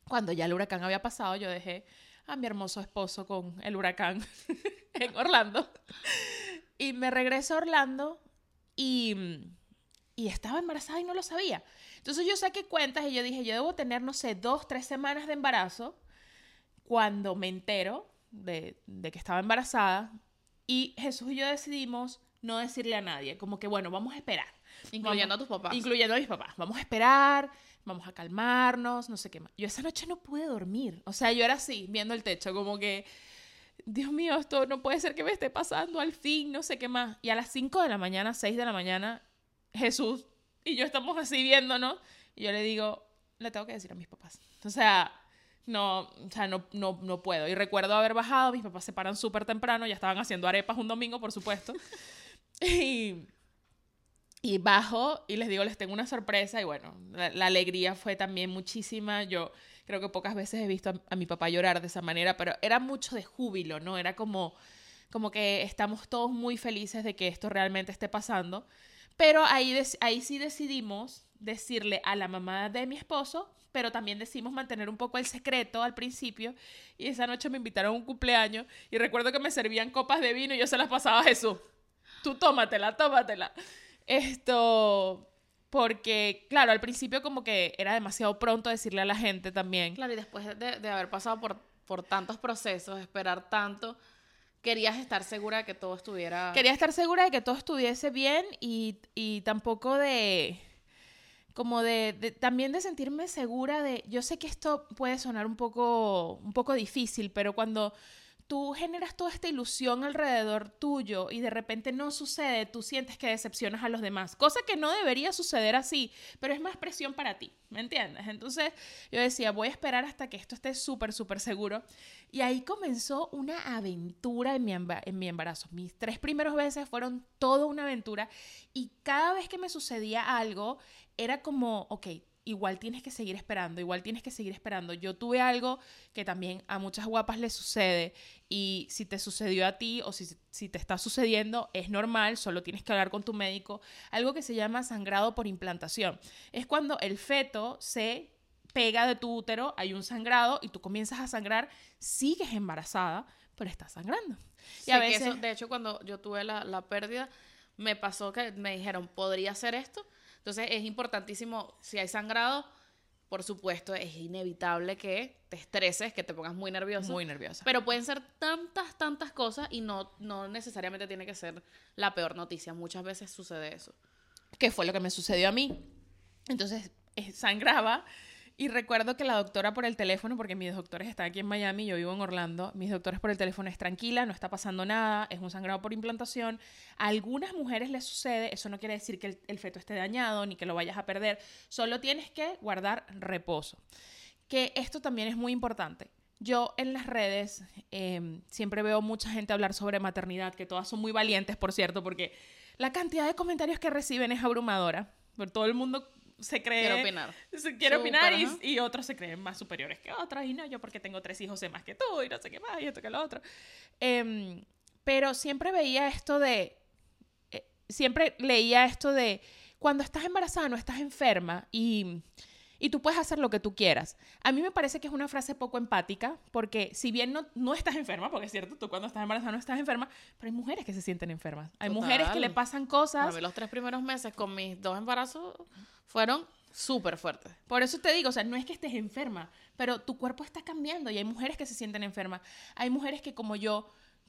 Cuando ya el huracán había pasado, yo dejé a mi hermoso esposo con el huracán en Orlando. Y me regreso a Orlando y, y estaba embarazada y no lo sabía. Entonces yo saqué cuentas y yo dije, yo debo tener, no sé, dos, tres semanas de embarazo cuando me entero de, de que estaba embarazada. Y Jesús y yo decidimos no decirle a nadie, como que, bueno, vamos a esperar. Incluyendo Vamos- a tus papás. Incluyendo a mis papás. Vamos a esperar, vamos a calmarnos, no sé qué más. Yo esa noche no pude dormir. O sea, yo era así, viendo el techo, como que, Dios mío, esto no puede ser que me esté pasando al fin, no sé qué más. Y a las 5 de la mañana, 6 de la mañana, Jesús y yo estamos así viéndonos. Y yo le digo, le tengo que decir a mis papás. O sea, no, o sea, no, no, no puedo. Y recuerdo haber bajado, mis papás se paran súper temprano, ya estaban haciendo arepas un domingo, por supuesto. y, y bajo y les digo, les tengo una sorpresa. Y bueno, la, alegría fue también muchísima. Yo creo que pocas veces he visto a, a mi papá llorar de esa manera, pero era mucho de júbilo, ¿no? Era como, como que estamos todos muy felices de que esto realmente esté pasando. Pero ahí, ahí sí decidimos decirle a la mamá de mi esposo, pero también decidimos mantener un poco el secreto al principio. Y esa noche me invitaron a un cumpleaños y recuerdo que me servían copas de vino y yo se las pasaba a Jesús. Tú tómatela, tómatela. Esto, porque, claro, al principio como que era demasiado pronto decirle a la gente también. Claro, y después de, de haber pasado por, por tantos procesos, esperar tanto, querías estar segura de que todo estuviera... Quería estar segura de que todo estuviese bien y, y tampoco de como de, de- también de sentirme segura de yo sé que esto puede sonar un poco un poco difícil pero cuando tú generas toda esta ilusión alrededor tuyo y de repente no sucede tú sientes que decepcionas a los demás cosa que no debería suceder así pero es más presión para ti ¿me entiendes? entonces yo decía voy a esperar hasta que esto esté súper súper seguro y ahí comenzó una aventura en mi, en mi embarazo. Mis tres primeros meses fueron toda una aventura y cada vez que me sucedía algo era como, ok, igual tienes que seguir esperando, igual tienes que seguir esperando. Yo tuve algo que también a muchas guapas les sucede y si te sucedió a ti o si, si te está sucediendo es normal, solo tienes que hablar con tu médico. Algo que se llama sangrado por implantación. Es cuando el feto se pega de tu útero, hay un sangrado y tú comienzas a sangrar, sigues embarazada, pero estás sangrando. Y Sé a que veces, eso, de hecho, cuando yo tuve la, la pérdida, me pasó que me dijeron, ¿podría hacer esto? Entonces es importantísimo, si hay sangrado, por supuesto, es inevitable que te estreses, que te pongas muy nervioso. muy nerviosa. Pero pueden ser tantas, tantas cosas y no, no necesariamente tiene que ser la peor noticia. Muchas veces sucede eso. que fue lo que me sucedió a mí. Entonces, eh, sangraba y recuerdo que la doctora por el teléfono, porque mis doctores están aquí en Miami, yo vivo en Orlando, mis doctores por el teléfono es tranquila, no está pasando nada, es un sangrado por implantación. A algunas mujeres les sucede, eso no quiere decir que el, feto esté dañado ni que lo vayas a perder, solo tienes que guardar reposo. Que esto también es muy importante. Yo en las redes eh, siempre veo mucha gente hablar sobre maternidad, que todas son muy valientes, por cierto, porque la cantidad de comentarios que reciben es abrumadora. Por todo el mundo se cree... Quiero opinar. Se quiere Súper, opinar y otros se creen más superiores que otros. Y no, yo porque tengo tres hijos sé más que tú y no sé qué más y esto que lo otro. Em, pero siempre veía esto de... eh, siempre leía esto de cuando estás embarazada no estás enferma y, y tú puedes hacer lo que tú quieras. A mí me parece que es una frase poco empática porque si bien no, no estás enferma, porque es cierto, tú cuando estás embarazada no estás enferma, pero hay mujeres que se sienten enfermas. Hay mujeres que Total. le pasan A cosas mí los tres primeros meses con mis dos embarazos fueron súper fuertes. Por eso te digo, o sea, no es que estés enferma, pero tu cuerpo está cambiando y hay mujeres que se sienten enfermas. Hay mujeres que como yo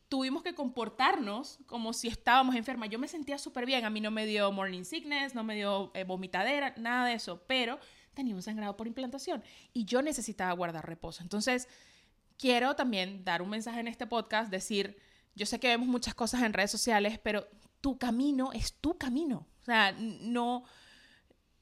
tuvimos que comportarnos como si estábamos enfermas. Yo me sentía súper bien, a mí no me dio morning sickness, no me dio eh, vomitadera, nada de eso, pero tenía un sangrado por implantación y yo necesitaba guardar reposo. Entonces, quiero también dar un mensaje en este podcast, decir, yo sé que vemos muchas cosas en redes sociales, pero tu camino es tu camino. O sea, no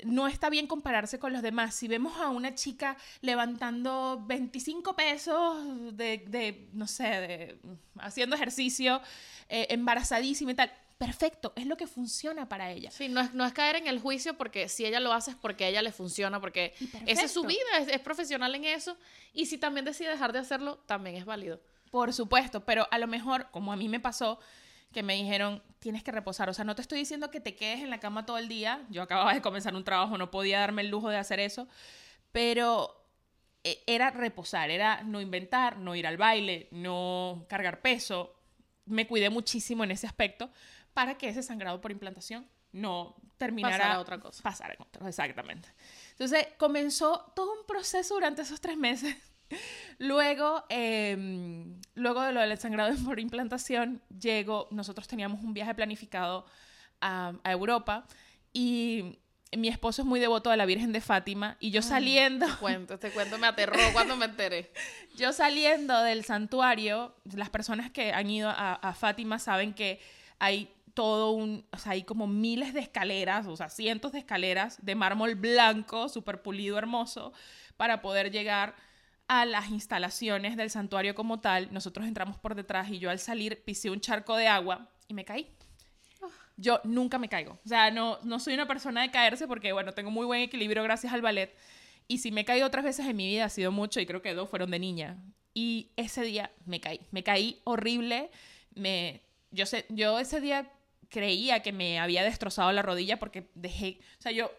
no está bien compararse con los demás. Si vemos a una chica levantando 25 pesos de, de no sé, de, haciendo ejercicio, eh, embarazadísima y tal, perfecto, es lo que funciona para ella. Sí, no es, no es caer en el juicio porque si ella lo hace es porque a ella le funciona, porque esa es su vida, es, es, profesional en eso. Y si también decide dejar de hacerlo, también es válido. Por supuesto, pero a lo mejor, como a mí me pasó, que me dijeron, tienes que reposar. O sea, no te estoy diciendo que te quedes en la cama todo el día. Yo acababa de comenzar un trabajo, no podía darme el lujo de hacer eso. Pero e, era reposar, era no inventar, no ir al baile, no cargar peso. Me cuidé muchísimo en ese aspecto para que ese sangrado por implantación no terminara Pasara a otra cosa. Pasar en otra, exactamente. Entonces comenzó todo un proceso durante esos tres meses Luego, eh, luego de lo del sangrado por implantación, llego, nosotros teníamos un viaje planificado a, a, Europa y mi esposo es muy devoto a la Virgen de Fátima y yo Ay, saliendo... Este cuento, este cuento me aterró cuando me enteré. yo saliendo del santuario, las personas que han ido a, a Fátima saben que hay todo un, o sea, hay como miles de escaleras, o sea, cientos de escaleras de mármol blanco, súper pulido, hermoso, para poder llegar a las instalaciones del santuario como tal, nosotros entramos por detrás y yo al salir pisé un charco de agua y me caí. Yo nunca me caigo. O sea, no, no soy una persona de caerse porque, bueno, tengo muy buen equilibrio gracias al ballet. Y si me he caído otras veces en mi vida ha sido mucho y creo que dos fueron de niña. Y ese día me caí. Me caí horrible. Me, yo, sé, yo ese día creía que me había destrozado la rodilla porque dejé, o sea, yo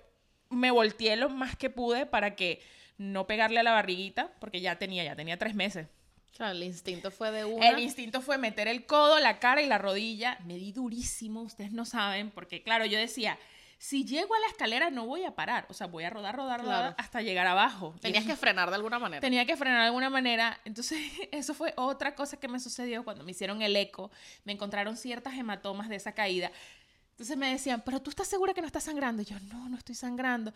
me volteé lo más que pude para que no pegarle a la barriguita, porque ya tenía, ya tenía tres meses. Claro, el instinto fue de una. El instinto fue meter el codo, la cara y la rodilla. Me di durísimo, ustedes no saben, porque claro, yo decía, si llego a la escalera no voy a parar, o sea, voy a rodar, rodar, claro. rodar hasta llegar abajo. Tenías que frenar de alguna manera. Tenía que frenar de alguna manera. Entonces, eso fue otra cosa que me sucedió cuando me hicieron el eco. Me encontraron ciertas hematomas de esa caída. Entonces me decían, pero tú estás segura que no estás sangrando. Y yo, no, no estoy sangrando.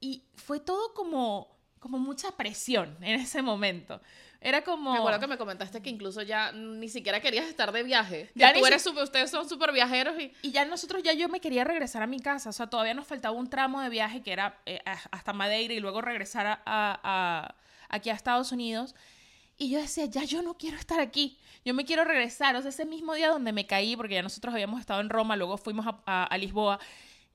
Y fue todo como como mucha presión en ese momento. Era como... Me acuerdo que me comentaste que incluso ya ni siquiera querías estar de viaje. Ya tú eres super, ustedes son súper viajeros y... Y ya nosotros, ya yo me quería regresar a mi casa. O sea, todavía nos faltaba un tramo de viaje que era eh, hasta Madeira y luego regresar a, a, aquí a Estados Unidos. Y yo decía, ya yo no quiero estar aquí. Yo me quiero regresar. O sea, ese mismo día donde me caí, porque ya nosotros habíamos estado en Roma, luego fuimos a, a Lisboa.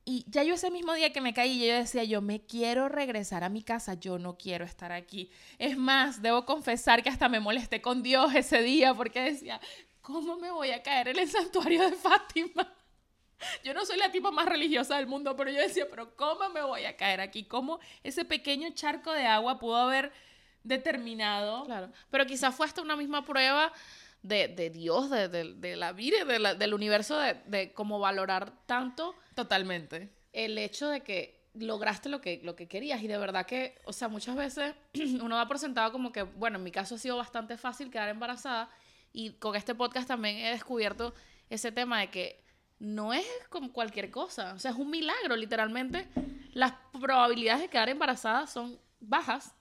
Y ya yo ese mismo día que me caí, yo decía, yo me quiero regresar a mi casa, yo no quiero estar aquí. Es más, debo confesar que hasta me molesté con Dios ese día porque decía, ¿cómo me voy a caer en el santuario de Fátima? Yo no soy la tipo más religiosa del mundo, pero yo decía, pero ¿cómo me voy a caer aquí? ¿Cómo ese pequeño charco de agua pudo haber determinado? Claro, pero quizás fue hasta una misma prueba de, de Dios, de, de, de la vida, de la, del universo, de, de cómo valorar tanto. Totalmente. El hecho de que lograste lo que, lo que querías y de verdad que, o sea, muchas veces uno va por sentado como que, bueno, en mi caso ha sido bastante fácil quedar embarazada y con este podcast también he descubierto ese tema de que no es como cualquier cosa, o sea, es un milagro, literalmente. Las probabilidades de quedar embarazada son bajas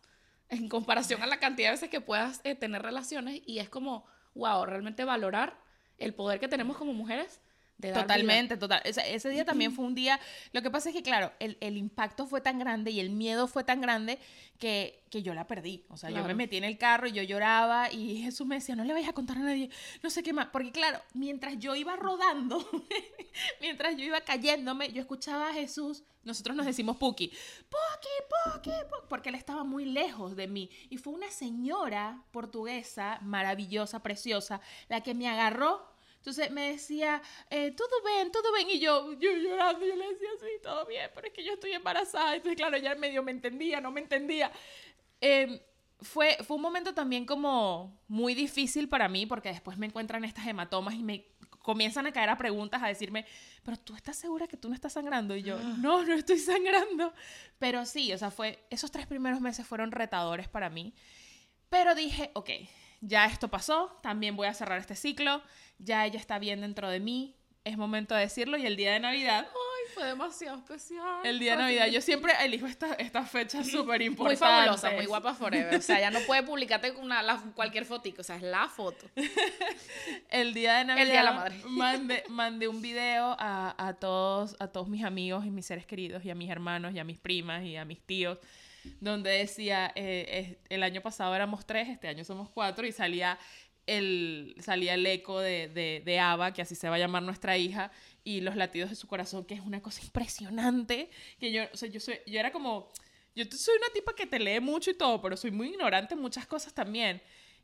en comparación a la cantidad de veces que puedas eh, tener relaciones y es como wow, realmente valorar el poder que tenemos como mujeres. Totalmente, vida. total. Ese, ese, día también fue un día. Lo que pasa es que, claro, el, el impacto fue tan grande y el miedo fue tan grande que, que yo la perdí. O sea, claro. yo me metí en el carro y yo lloraba y Jesús me decía, no le vayas a contar a nadie, no sé qué más. Porque, claro, mientras yo iba rodando, mientras yo iba cayéndome, yo escuchaba a Jesús. Nosotros nos decimos Puki, Puki, Porque él estaba muy lejos de mí. Y fue una señora portuguesa, maravillosa, preciosa, la que me agarró entonces me decía, eh, todo bien, todo bien. Y yo, yo llorando, yo le decía, sí, todo bien, pero es que yo estoy embarazada. Entonces, claro, ya medio me entendía, no me entendía. Eh, fue, fue un momento también como muy difícil para mí, porque después me encuentran estas hematomas y me comienzan a caer a preguntas, a decirme, pero tú estás segura que tú no estás sangrando? Y yo, no, no estoy sangrando. Pero sí, o sea, fue, esos tres primeros meses fueron retadores para mí. Pero dije, ok, ya esto pasó, también voy a cerrar este ciclo, ya ella está bien dentro de mí, es momento de decirlo y el día de Navidad, Fue demasiado especial. El día de Navidad. Yo siempre elijo estas esta fechas súper Muy importantes. fabulosa, muy guapa forever. O sea, ya no puede publicarte una, la- cualquier fotico. O sea, es la foto. El día de Navidad El Día de la Madre. Mandé, mandé un video a, a todos, a todos mis amigos y mis seres queridos, y a mis hermanos, y a mis primas, y a mis tíos, donde decía, eh, el año pasado éramos tres, este año somos cuatro, y salía el, salía el eco de, de, de Ava, que así se va a llamar nuestra hija, y los latidos de su corazón, que es una cosa impresionante, que yo, o sea, yo, soy, yo era como, yo soy una tipa que te lee mucho y todo, pero soy muy ignorante en muchas cosas también.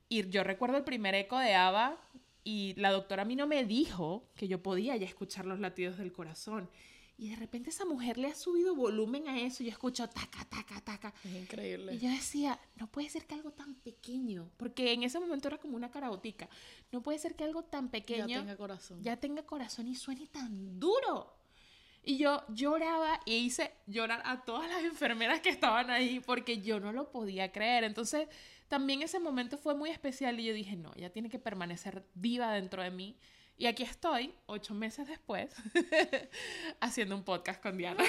Y yo recuerdo el primer eco de Ava y la doctora a mí no me dijo que yo podía ya escuchar los latidos del corazón. Y de repente esa mujer le ha subido volumen a eso yo escucho taca, taca, taca. Es increíble. Y yo decía, no puede ser que algo tan pequeño, porque en ese momento era como una carabotica, no puede ser que algo tan ya pequeño tenga corazón. ya tenga corazón y suene tan duro. Y yo lloraba y hice llorar a todas las enfermeras que estaban ahí porque yo no lo podía creer. Entonces, también ese momento fue muy especial y yo dije, no, ella tiene que permanecer viva dentro de mí. Y aquí estoy, ocho meses después, haciendo un podcast con Diana.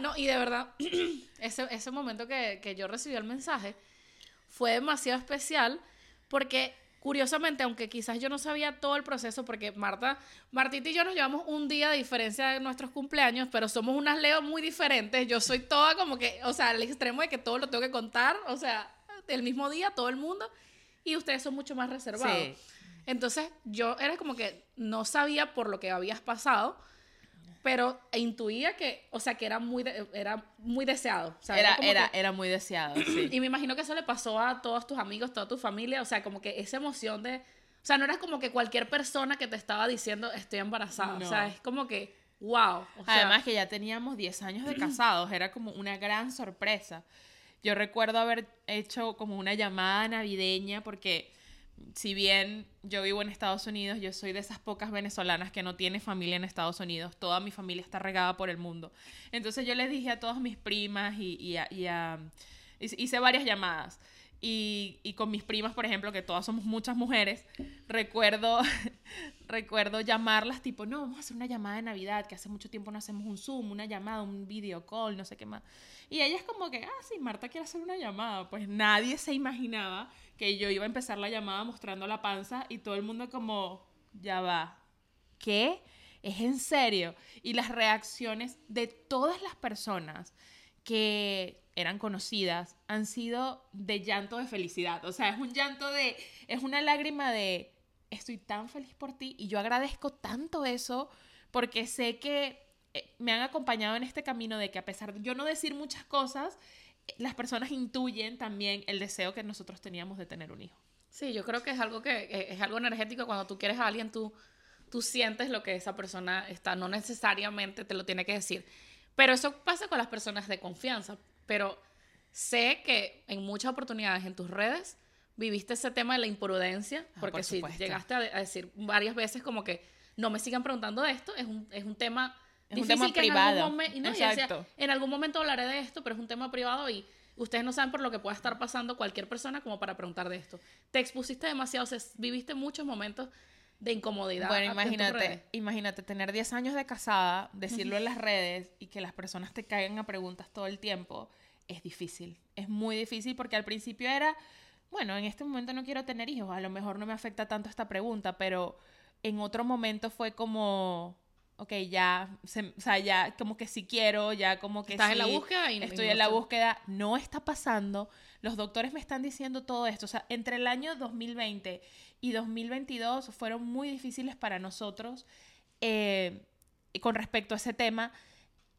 No, y de verdad, ese, ese momento que, que yo recibí el mensaje fue demasiado especial porque, curiosamente, aunque quizás yo no sabía todo el proceso, porque Marta, Martita y yo nos llevamos un día de diferencia de nuestros cumpleaños, pero somos unas Leo muy diferentes. Yo soy toda como que, o sea, al extremo de que todo lo tengo que contar, o sea, el mismo día, todo el mundo, y ustedes son mucho más reservados. Sí. Entonces, yo era como que no sabía por lo que habías pasado, pero intuía que, o sea, que era muy, de- era muy deseado. O sea, Era, era, que- era muy deseado, sí. y me imagino que eso le pasó a todos tus amigos, toda tu familia, o sea, como que esa emoción de, o sea, no era como que cualquier persona que te estaba diciendo estoy embarazada, No. o sea, es como que, wow. O sea, Además que ya teníamos 10 años de casados, era como una gran sorpresa. Yo recuerdo haber hecho como una llamada navideña porque si bien yo vivo en Estados Unidos, yo soy de esas pocas venezolanas que no tiene familia en Estados Unidos. Toda mi familia está regada por el mundo. Entonces yo les dije a todas mis primas y, y a- y a- hice varias llamadas. Y, y con mis primas, por ejemplo, que todas somos muchas mujeres, recuerdo, recuerdo llamarlas tipo, no, vamos a hacer una llamada de Navidad, que hace mucho tiempo no hacemos un Zoom, una llamada, un video call, no sé qué más. Y ellas como que, ah, sí, Marta quiere hacer una llamada. Pues nadie se imaginaba que yo iba a empezar la llamada mostrando la panza y todo el mundo como, ya va, ¿qué? ¿Es en serio? Y las reacciones de todas las personas que eran conocidas han sido de llanto de felicidad. O sea, es un llanto de, es una lágrima de, estoy tan feliz por ti y yo agradezco tanto eso porque sé que eh, me han acompañado en este camino de que a pesar de yo no decir muchas cosas, las personas intuyen también el deseo que nosotros teníamos de tener un hijo. Sí, yo creo que es algo que es algo energético. Cuando tú quieres a alguien, tú, tú sientes lo que esa persona está. No necesariamente te lo tiene que decir. Pero eso pasa con las personas de confianza. Pero sé que en muchas oportunidades en tus redes viviste ese tema de la imprudencia. Ah, Porque por si llegaste a, a decir varias veces como que no me sigan preguntando de esto, es un, es un tema Es un difícil tema que en algún privado. momen- y no, Exacto. en algún momento hablaré de esto, pero es un tema privado y ustedes no saben por lo que pueda estar pasando cualquier persona como para preguntar de esto. Te expusiste demasiado, o sea, viviste muchos momentos de incomodidad. Bueno, imagínate, imagínate tener 10 años de casada, decirlo en las redes y que las personas te caigan a preguntas todo el tiempo, es difícil. Es muy difícil porque al principio era, bueno, en este momento no quiero tener hijos, a lo mejor no me afecta tanto esta pregunta, pero en otro momento fue como, ok, ya, se- o sea, ya como que sí quiero, ya como que Estás en la búsqueda y- y estoy no en la búsqueda, no está pasando, los doctores me están diciendo todo esto, o sea, entre el año 2020 y 2022 fueron muy difíciles para nosotros eh, con respecto a ese tema.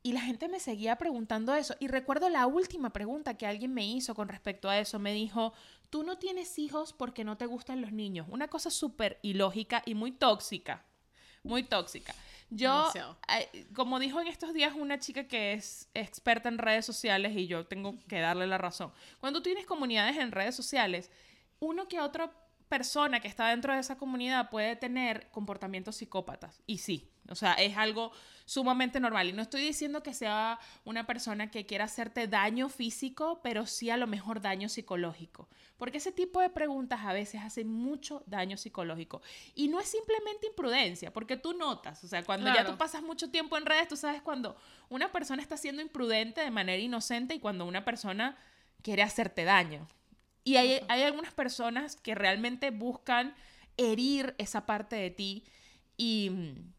Y la gente me seguía preguntando eso. Y recuerdo la última pregunta que alguien me hizo con respecto a eso. Me dijo, tú no tienes hijos porque no te gustan los niños. Una cosa súper ilógica y muy tóxica. Muy tóxica. Yo, como dijo en estos días una chica que es experta en redes sociales y yo tengo que darle la razón. Cuando tienes comunidades en redes sociales, uno que otro persona que está dentro de esa comunidad puede tener comportamientos psicópatas. Y sí, o sea, es algo sumamente normal. Y no estoy diciendo que sea una persona que quiera hacerte daño físico, pero sí a lo mejor daño psicológico. Porque ese tipo de preguntas a veces hacen mucho daño psicológico. Y no es simplemente imprudencia, porque tú notas, o sea, cuando ya tú pasas mucho tiempo en redes, tú sabes cuando una persona está siendo imprudente de manera inocente y cuando una persona quiere hacerte daño. Y hay, hay algunas personas que realmente buscan herir esa parte de ti y mm,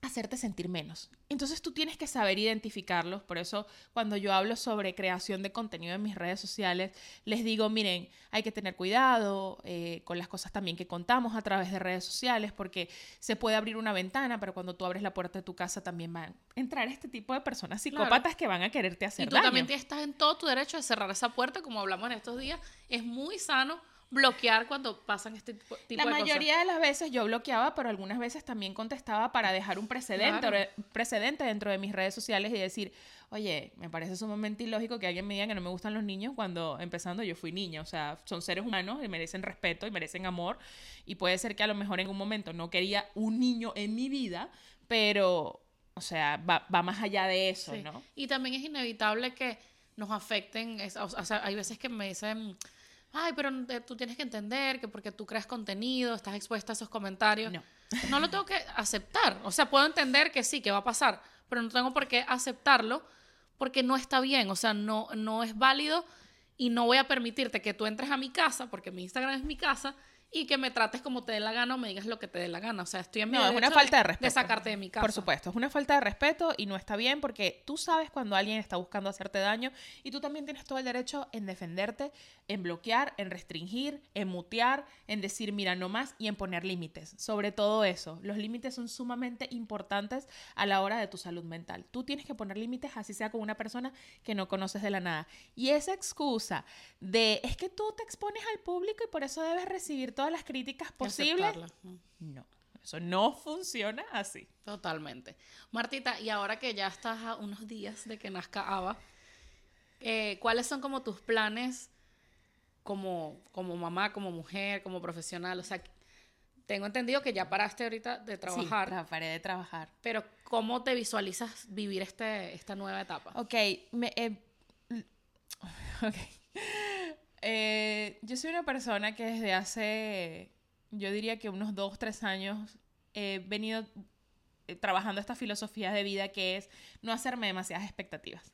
hacerte sentir menos. Entonces tú tienes que saber identificarlos. Por eso cuando yo hablo sobre creación de contenido en mis redes sociales, les digo, miren, hay que tener cuidado eh, con las cosas también que contamos a través de redes sociales, porque se puede abrir una ventana, pero cuando tú abres la puerta de tu casa también van a entrar este tipo de personas psicópatas que van a quererte hacer Y tú también estás en todo tu derecho de cerrar esa puerta, como hablamos en estos días. Es muy sano bloquear cuando pasan este tipo, de cosas. La mayoría de las veces yo bloqueaba, pero algunas veces también contestaba para dejar un precedente, precedente dentro de mis redes sociales y decir, oye, me parece sumamente ilógico que alguien me diga que no me gustan los niños cuando empezando yo fui niña. O sea, son seres humanos y merecen respeto y merecen amor. Y puede ser que a lo mejor en un momento no quería un niño en mi vida, pero, o sea, va, más allá de eso, ¿no? Y también es inevitable que nos afecten, o sea, hay veces que me dicen ay, pero tú tienes que entender que porque tú creas contenido, estás expuesta a esos comentarios. No. no lo tengo que aceptar. O sea, puedo entender que sí, que va a pasar, pero no tengo por qué aceptarlo porque no está bien. O sea, no, no es válido y no voy a permitirte que tú entres a mi casa, porque mi Instagram es mi casa, y que me trates como te dé la gana o me digas lo que te dé la gana. O sea, estoy en mi no, es una falta de, respeto. de sacarte de mi casa. Por supuesto, es una falta de respeto y no está bien porque tú sabes cuando alguien está buscando hacerte daño y tú también tienes todo el derecho en defenderte, en bloquear, en restringir, en mutear, en decir mira no más y en poner límites. Sobre todo eso, los límites son sumamente importantes a la hora de tu salud mental. Tú tienes que poner límites así sea con una persona que no conoces de la nada. Y esa excusa de es que tú te expones al público y por eso debes recibir todas las críticas posibles. No, eso no funciona así. Totalmente. Martita, y ahora que ya estás a unos días de que nazca Ava, eh, ¿cuáles son como tus planes como, como mamá, como mujer, como profesional? O sea, tengo entendido que ya paraste ahorita de trabajar. Sí, paré de trabajar. Pero ¿cómo te visualizas vivir este, esta nueva etapa? Ok, me, eh, ok. Eh, yo soy una persona que desde hace, yo diría que unos dos, tres años, he venido eh, trabajando esta filosofía de vida que es no hacerme demasiadas expectativas.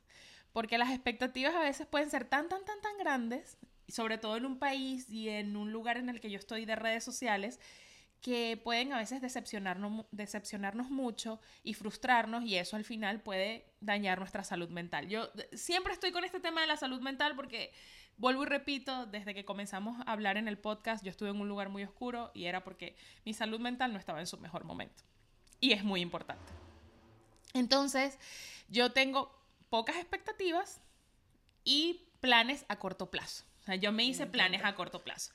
Porque las expectativas a veces pueden ser tan, tan, tan, tan grandes, sobre todo en un país y en un lugar en el que yo estoy de redes sociales, que pueden a veces decepcionarnos, decepcionarnos mucho y frustrarnos y eso al final puede dañar nuestra salud mental. Yo siempre estoy con este tema de la salud mental porque Vuelvo y repito, desde que comenzamos a hablar en el podcast, yo estuve en un lugar muy oscuro y era porque mi salud mental no estaba en su mejor momento. Y es muy importante. Entonces, yo tengo pocas expectativas y planes a corto plazo. O sea, yo me hice planes a corto plazo.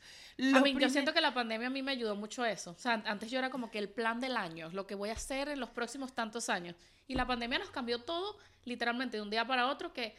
a mí, yo siento que la pandemia a mí me ayudó mucho eso. O sea, antes yo era como que el plan del año, lo que voy a hacer en los próximos tantos años. Y la pandemia nos cambió todo literalmente de un día para otro que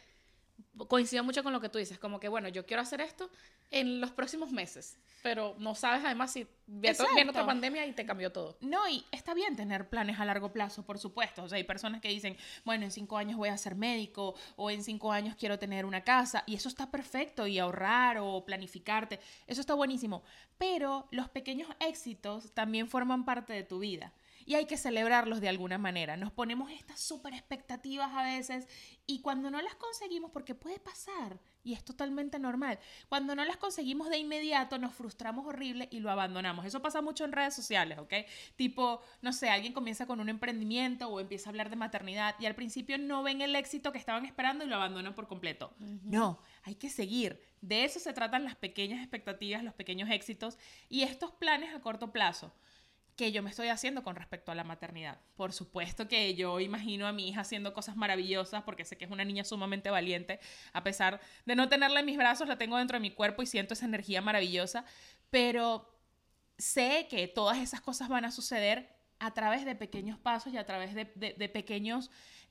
coincide mucho con lo que tú dices, como que bueno, yo quiero hacer esto en los próximos meses, pero no sabes además si viene otra pandemia y te cambió todo. No, y está bien tener planes a largo plazo, por supuesto. O sea, hay personas que dicen, bueno, en cinco años voy a ser médico o en cinco años quiero tener una casa y eso está perfecto y ahorrar o planificarte, eso está buenísimo. Pero los pequeños éxitos también forman parte de tu vida y hay que celebrarlos de alguna manera. Nos ponemos estas súper expectativas a veces y cuando no las conseguimos, porque puede pasar y es totalmente normal, cuando no las conseguimos de inmediato nos frustramos horrible y lo abandonamos. Eso pasa mucho en redes sociales, ¿ok? Tipo, no sé, alguien comienza con un emprendimiento o empieza a hablar de maternidad y al principio no ven el éxito que estaban esperando y lo abandonan por completo. No, hay que seguir. De eso se tratan las pequeñas expectativas, los pequeños éxitos y estos planes a corto plazo que yo me estoy haciendo con respecto a la maternidad. Por supuesto que yo imagino a mi hija haciendo cosas maravillosas porque sé que es una niña sumamente valiente, a pesar de no tenerla en mis brazos, la tengo dentro de mi cuerpo y siento esa energía maravillosa, pero sé que todas esas cosas van a suceder a través de pequeños pasos y a través de, pequeños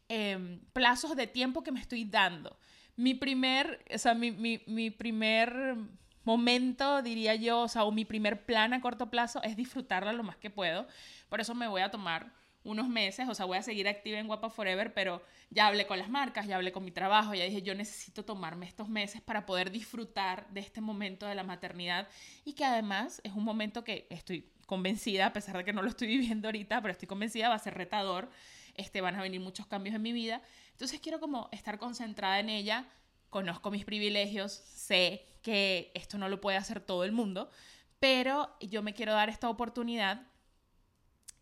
em, plazos de tiempo que me estoy dando. Mi primer, o sea, mi, mi primer momento, diría yo, o sea, o mi primer plan a corto plazo es disfrutarla lo más que puedo. Por eso me voy a tomar unos meses, o sea, voy a seguir activa en Guapa Forever, pero ya hablé con las marcas, ya hablé con mi trabajo, ya dije, yo necesito tomarme estos meses para poder disfrutar de este momento de la maternidad y que además es un momento que estoy convencida, a pesar de que no lo estoy viviendo ahorita, pero estoy convencida, va a ser retador, este, van a venir muchos cambios en mi vida, entonces quiero como estar concentrada en ella, conozco mis privilegios, sé que esto no lo puede hacer todo el mundo, pero yo me quiero dar esta oportunidad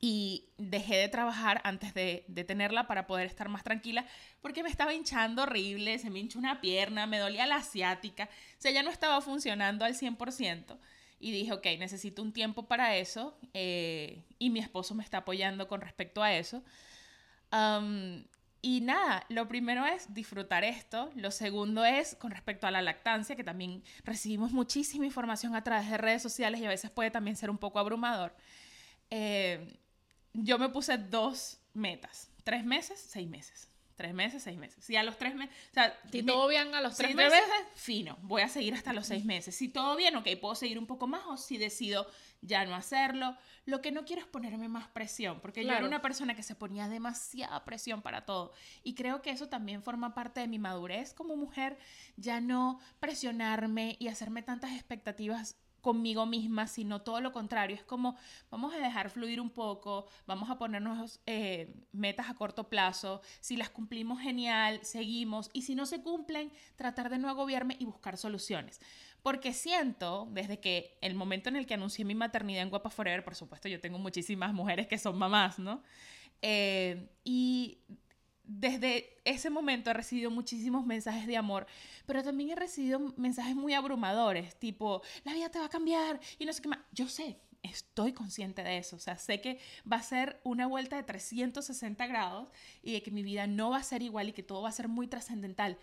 y dejé de trabajar antes de, de, tenerla para poder estar más tranquila porque me estaba hinchando horrible, se me hinchó una pierna, me dolía la asiática, o sea, ya no estaba funcionando al 100% y dije, ok, necesito un tiempo para eso eh, y mi esposo me está apoyando con respecto a eso. Y nada, lo primero es disfrutar esto, lo segundo es con respecto a la lactancia, que también recibimos muchísima información a través de redes sociales y a veces puede también ser un poco abrumador. Eh, yo me puse dos metas, tres meses, seis meses. Tres meses, seis meses. Y a los tres meses, o sea, si todo bien a los tres si meses, meses, fino, voy a seguir hasta los seis meses. Si todo bien, ok, puedo seguir un poco más o si decido ya no hacerlo. Lo que no quiero es ponerme más presión, porque claro. yo era una persona que se ponía demasiada presión para todo. Y creo que eso también forma parte de mi madurez como mujer, ya no presionarme y hacerme tantas expectativas conmigo misma, sino todo lo contrario. Es como vamos a dejar fluir un poco, vamos a ponernos eh, metas a corto plazo, si las cumplimos genial, seguimos, y si no se cumplen, tratar de no agobiarme y buscar soluciones. Porque siento, desde que el momento en el que anuncié mi maternidad en Guapa Forever, por supuesto yo tengo muchísimas mujeres que son mamás, ¿no? Eh, y desde ese momento he recibido muchísimos mensajes de amor, pero también he recibido mensajes muy abrumadores, tipo, la vida te va a cambiar y no sé qué más. Yo sé, estoy consciente de eso, o sea, sé que va a ser una vuelta de 360 grados y de que mi vida no va a ser igual y que todo va a ser muy trascendental.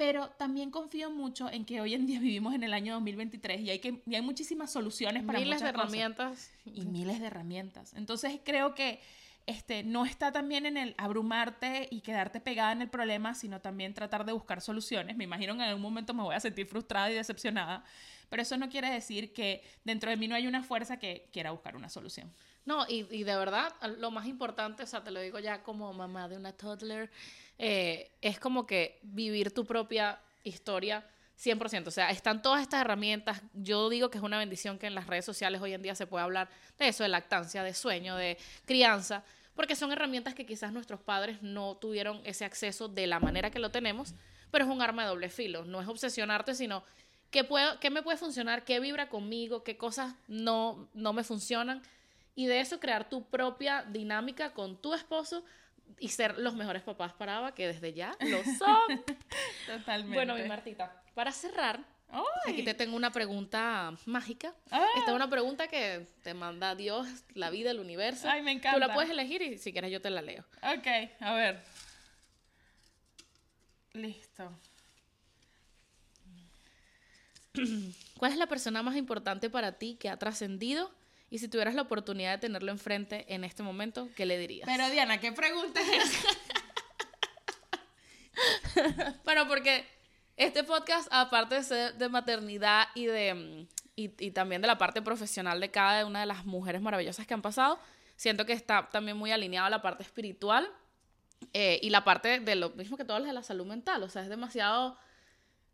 Pero también confío mucho en que hoy en día vivimos en el año 2023 y hay, que, y hay muchísimas soluciones para miles muchas de herramientas. Y miles de herramientas. Entonces creo que este, no está también en el abrumarte y quedarte pegada en el problema, sino también tratar de buscar soluciones. Me imagino que en algún momento me voy a sentir frustrada y decepcionada, pero eso no quiere decir que dentro de mí no hay una fuerza que quiera buscar una solución. No, y, de verdad, lo más importante, o sea, te lo digo ya como mamá de una toddler, eh, es como que vivir tu propia historia 100%. O sea, están todas estas herramientas. Yo digo que es una bendición que en las redes sociales hoy en día se pueda hablar de eso, de lactancia, de sueño, de crianza, porque son herramientas que quizás nuestros padres no tuvieron ese acceso de la manera que lo tenemos, pero es un arma de doble filo. No es obsesionarte, sino qué, puedo, qué me puede funcionar, qué vibra conmigo, qué cosas no, no me funcionan. Y de eso crear tu propia dinámica con tu esposo y ser los mejores papás para Ava, que desde ya lo son. Totalmente. Bueno, mi Martita, para cerrar, ¡Ay! aquí te tengo una pregunta mágica. Ah. Esta es una pregunta que te manda Dios, la vida, el universo. Ay, me encanta. Tú la puedes elegir y si quieres yo te la leo. Ok, a ver. Listo. ¿Cuál es la persona más importante para ti que ha trascendido? Y si tuvieras la oportunidad de tenerlo enfrente en este momento, ¿qué le dirías? Pero Diana, ¿qué pregunta es esa? Bueno, porque este podcast, aparte de ser de maternidad y de mm, y, y también de la parte profesional de cada una de las mujeres maravillosas que han pasado, siento que está también muy alineado a la parte espiritual eh, y la parte de lo mismo que todo lo de la salud mental. O sea, es demasiado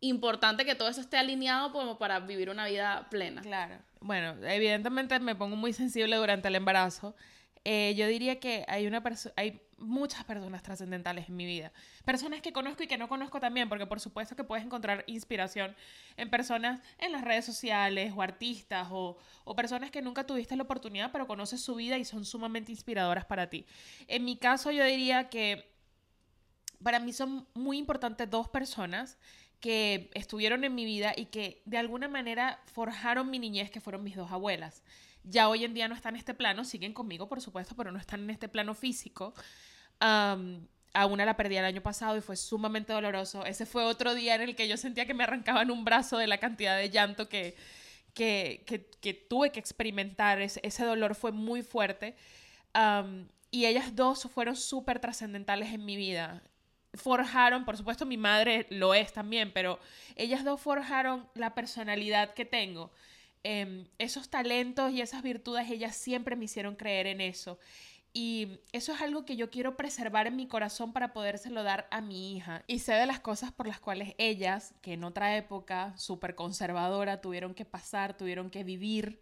importante que todo eso esté alineado como para vivir una vida plena. Claro. Bueno, evidentemente me pongo muy sensible durante el embarazo. Eh, yo diría que hay una hay muchas personas trascendentales en mi vida. Personas que conozco y que no conozco también, porque por supuesto que puedes encontrar inspiración en personas en las redes sociales o artistas o, o personas que nunca tuviste la oportunidad, pero conoces su vida y son sumamente inspiradoras para ti. En mi caso yo diría que para mí son muy importantes dos personas que estuvieron en mi vida y que de alguna manera forjaron mi niñez, que fueron mis dos abuelas. Ya hoy en día no están en este plano, siguen conmigo, por supuesto, pero no están en este plano físico. A una la perdí el año pasado y fue sumamente doloroso. Ese fue otro día en el que yo sentía que me arrancaban un brazo de la cantidad de llanto que, que, que, tuve que experimentar. Ese, dolor fue muy fuerte. Y ellas dos fueron súper trascendentales en mi vida forjaron, por supuesto mi madre lo es también, pero ellas dos forjaron la personalidad que tengo. Em, esos talentos y esas virtudes, ellas siempre me hicieron creer en eso. Y eso es algo que yo quiero preservar en mi corazón para podérselo dar a mi hija. Y sé de las cosas por las cuales ellas, que en otra época súper conservadora, tuvieron que pasar, tuvieron que vivir.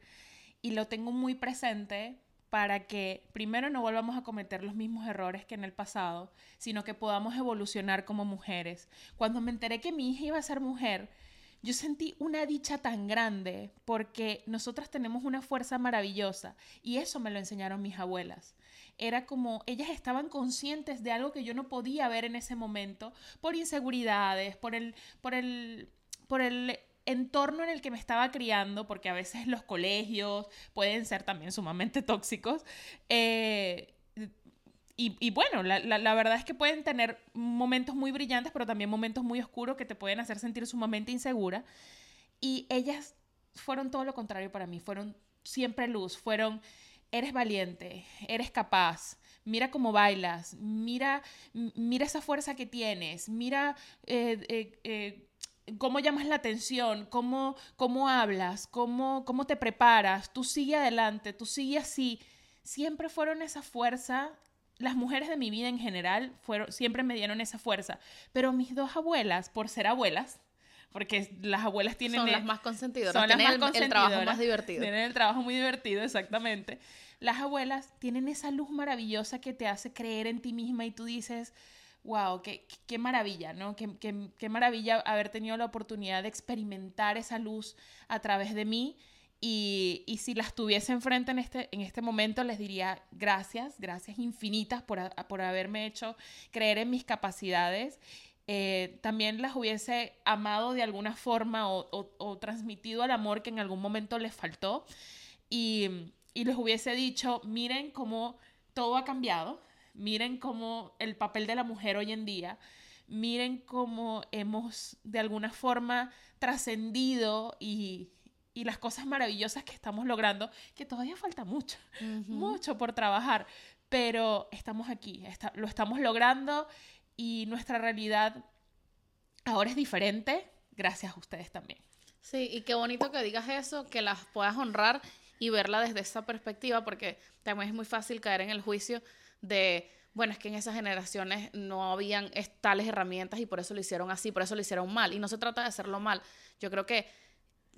Y lo tengo muy presente para que primero no volvamos a cometer los mismos errores que en el pasado, sino que podamos evolucionar como mujeres. Cuando me enteré que mi hija iba a ser mujer, yo sentí una dicha tan grande porque nosotras tenemos una fuerza maravillosa y eso me lo enseñaron mis abuelas era como ellas estaban conscientes de algo que yo no podía ver en ese momento por inseguridades, por el, por el, por el entorno en el que me estaba criando, porque a veces los colegios pueden ser también sumamente tóxicos. Eh, y, bueno, la, verdad es que pueden tener momentos muy brillantes, pero también momentos muy oscuros que te pueden hacer sentir sumamente insegura. Y ellas fueron todo lo contrario para mí, fueron siempre luz, fueron eres valiente, eres capaz, mira cómo bailas, mira, mira esa fuerza que tienes, mira eh, eh, eh, cómo llamas la atención, cómo, cómo hablas, cómo, cómo te preparas, tú sigue adelante, tú sigue así. Siempre fueron esa fuerza las mujeres de mi vida en general fueron, siempre me dieron esa fuerza, pero mis dos abuelas, por ser abuelas, porque las abuelas tienen... Son las más consentidoras, son las más el, el trabajo más divertido. Tienen el trabajo muy divertido, exactamente. Las abuelas tienen esa luz maravillosa que te hace creer en ti misma y tú dices, wow, qué, qué maravilla, ¿no? Qué, qué, qué, maravilla haber tenido la oportunidad de experimentar esa luz a través de mí. Y, y si las tuviese enfrente en este, en este momento, les diría gracias, gracias infinitas por, por haberme hecho creer en mis capacidades eh, también las hubiese amado de alguna forma o, transmitido el amor que en algún momento les faltó y, les hubiese dicho, miren cómo todo ha cambiado, miren cómo el papel de la mujer hoy en día, miren cómo hemos de alguna forma trascendido y, las cosas maravillosas que estamos logrando, que todavía falta mucho, mucho por trabajar, pero estamos aquí, lo estamos logrando y nuestra realidad ahora es diferente gracias a ustedes también. Sí, y qué bonito que digas eso, que las puedas honrar y verla desde esa perspectiva, porque también es muy fácil caer en el juicio de, bueno, es que en esas generaciones no habían tales herramientas y por eso lo hicieron así, por eso lo hicieron mal. Y no se trata de hacerlo mal. Yo creo que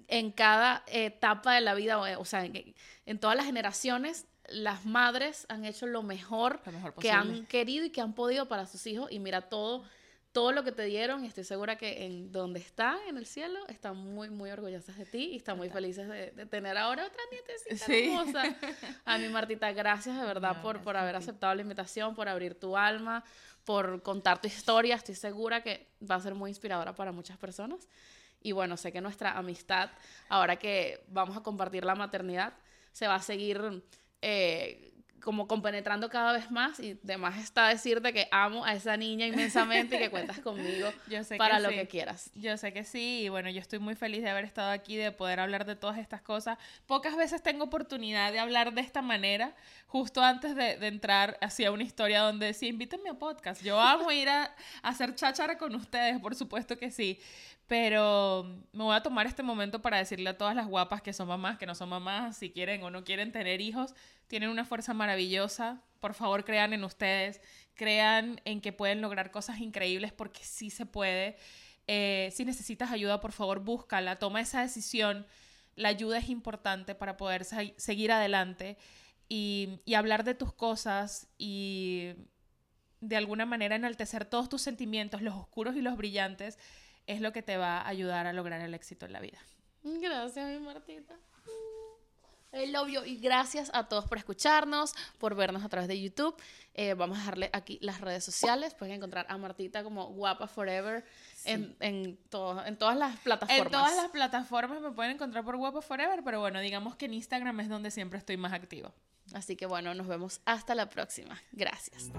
en cada etapa de la vida, o sea, en, en todas las generaciones, las madres han hecho lo mejor, que han querido y que han podido para sus hijos. Y mira todo, todo lo que te dieron. Y estoy segura que en donde están, en el cielo, están muy, muy orgullosas de ti y están muy felices de, tener ahora otra nietecita hermosa. A mi Martita, gracias de verdad por, por haber aceptado la invitación, por abrir tu alma, por contar tu historia. Estoy segura que va a ser muy inspiradora para muchas personas. Y bueno, sé que nuestra amistad, ahora que vamos a compartir la maternidad, se va a seguir eh, como compenetrando cada vez más y demás está decirte que amo a esa niña inmensamente y que cuentas conmigo para lo que quieras. Yo sé que sí y bueno, yo estoy muy feliz de haber estado aquí, de poder hablar de todas estas cosas. Pocas veces tengo oportunidad de hablar de esta manera, justo antes de, entrar hacia una historia donde sí, invítenme a podcast. Yo amo ir a, a hacer cháchara con ustedes, por supuesto que sí, pero me voy a tomar este momento para decirle a todas las guapas que son mamás, que no son mamás, si quieren o no quieren tener hijos, tienen una fuerza maravillosa. Por favor, crean en ustedes, crean en que pueden lograr cosas increíbles porque sí se puede. Eh, si necesitas ayuda, por favor, búscala, toma esa decisión. La ayuda es importante para poder seguir adelante y, y hablar de tus cosas y de alguna manera enaltecer todos tus sentimientos, los oscuros y los brillantes es lo que te va a ayudar a lograr el éxito en la vida. Gracias, mi Martita. El obvio y gracias a todos por escucharnos, por vernos a través de YouTube. Eh, vamos a dejarle aquí las redes sociales. Pueden encontrar a Martita como Guapa Forever en, en, en todas las plataformas. En todas las plataformas me pueden encontrar por Guapa Forever, pero bueno, digamos que en Instagram es donde siempre estoy más activo. Así que bueno, nos vemos hasta la próxima. Gracias.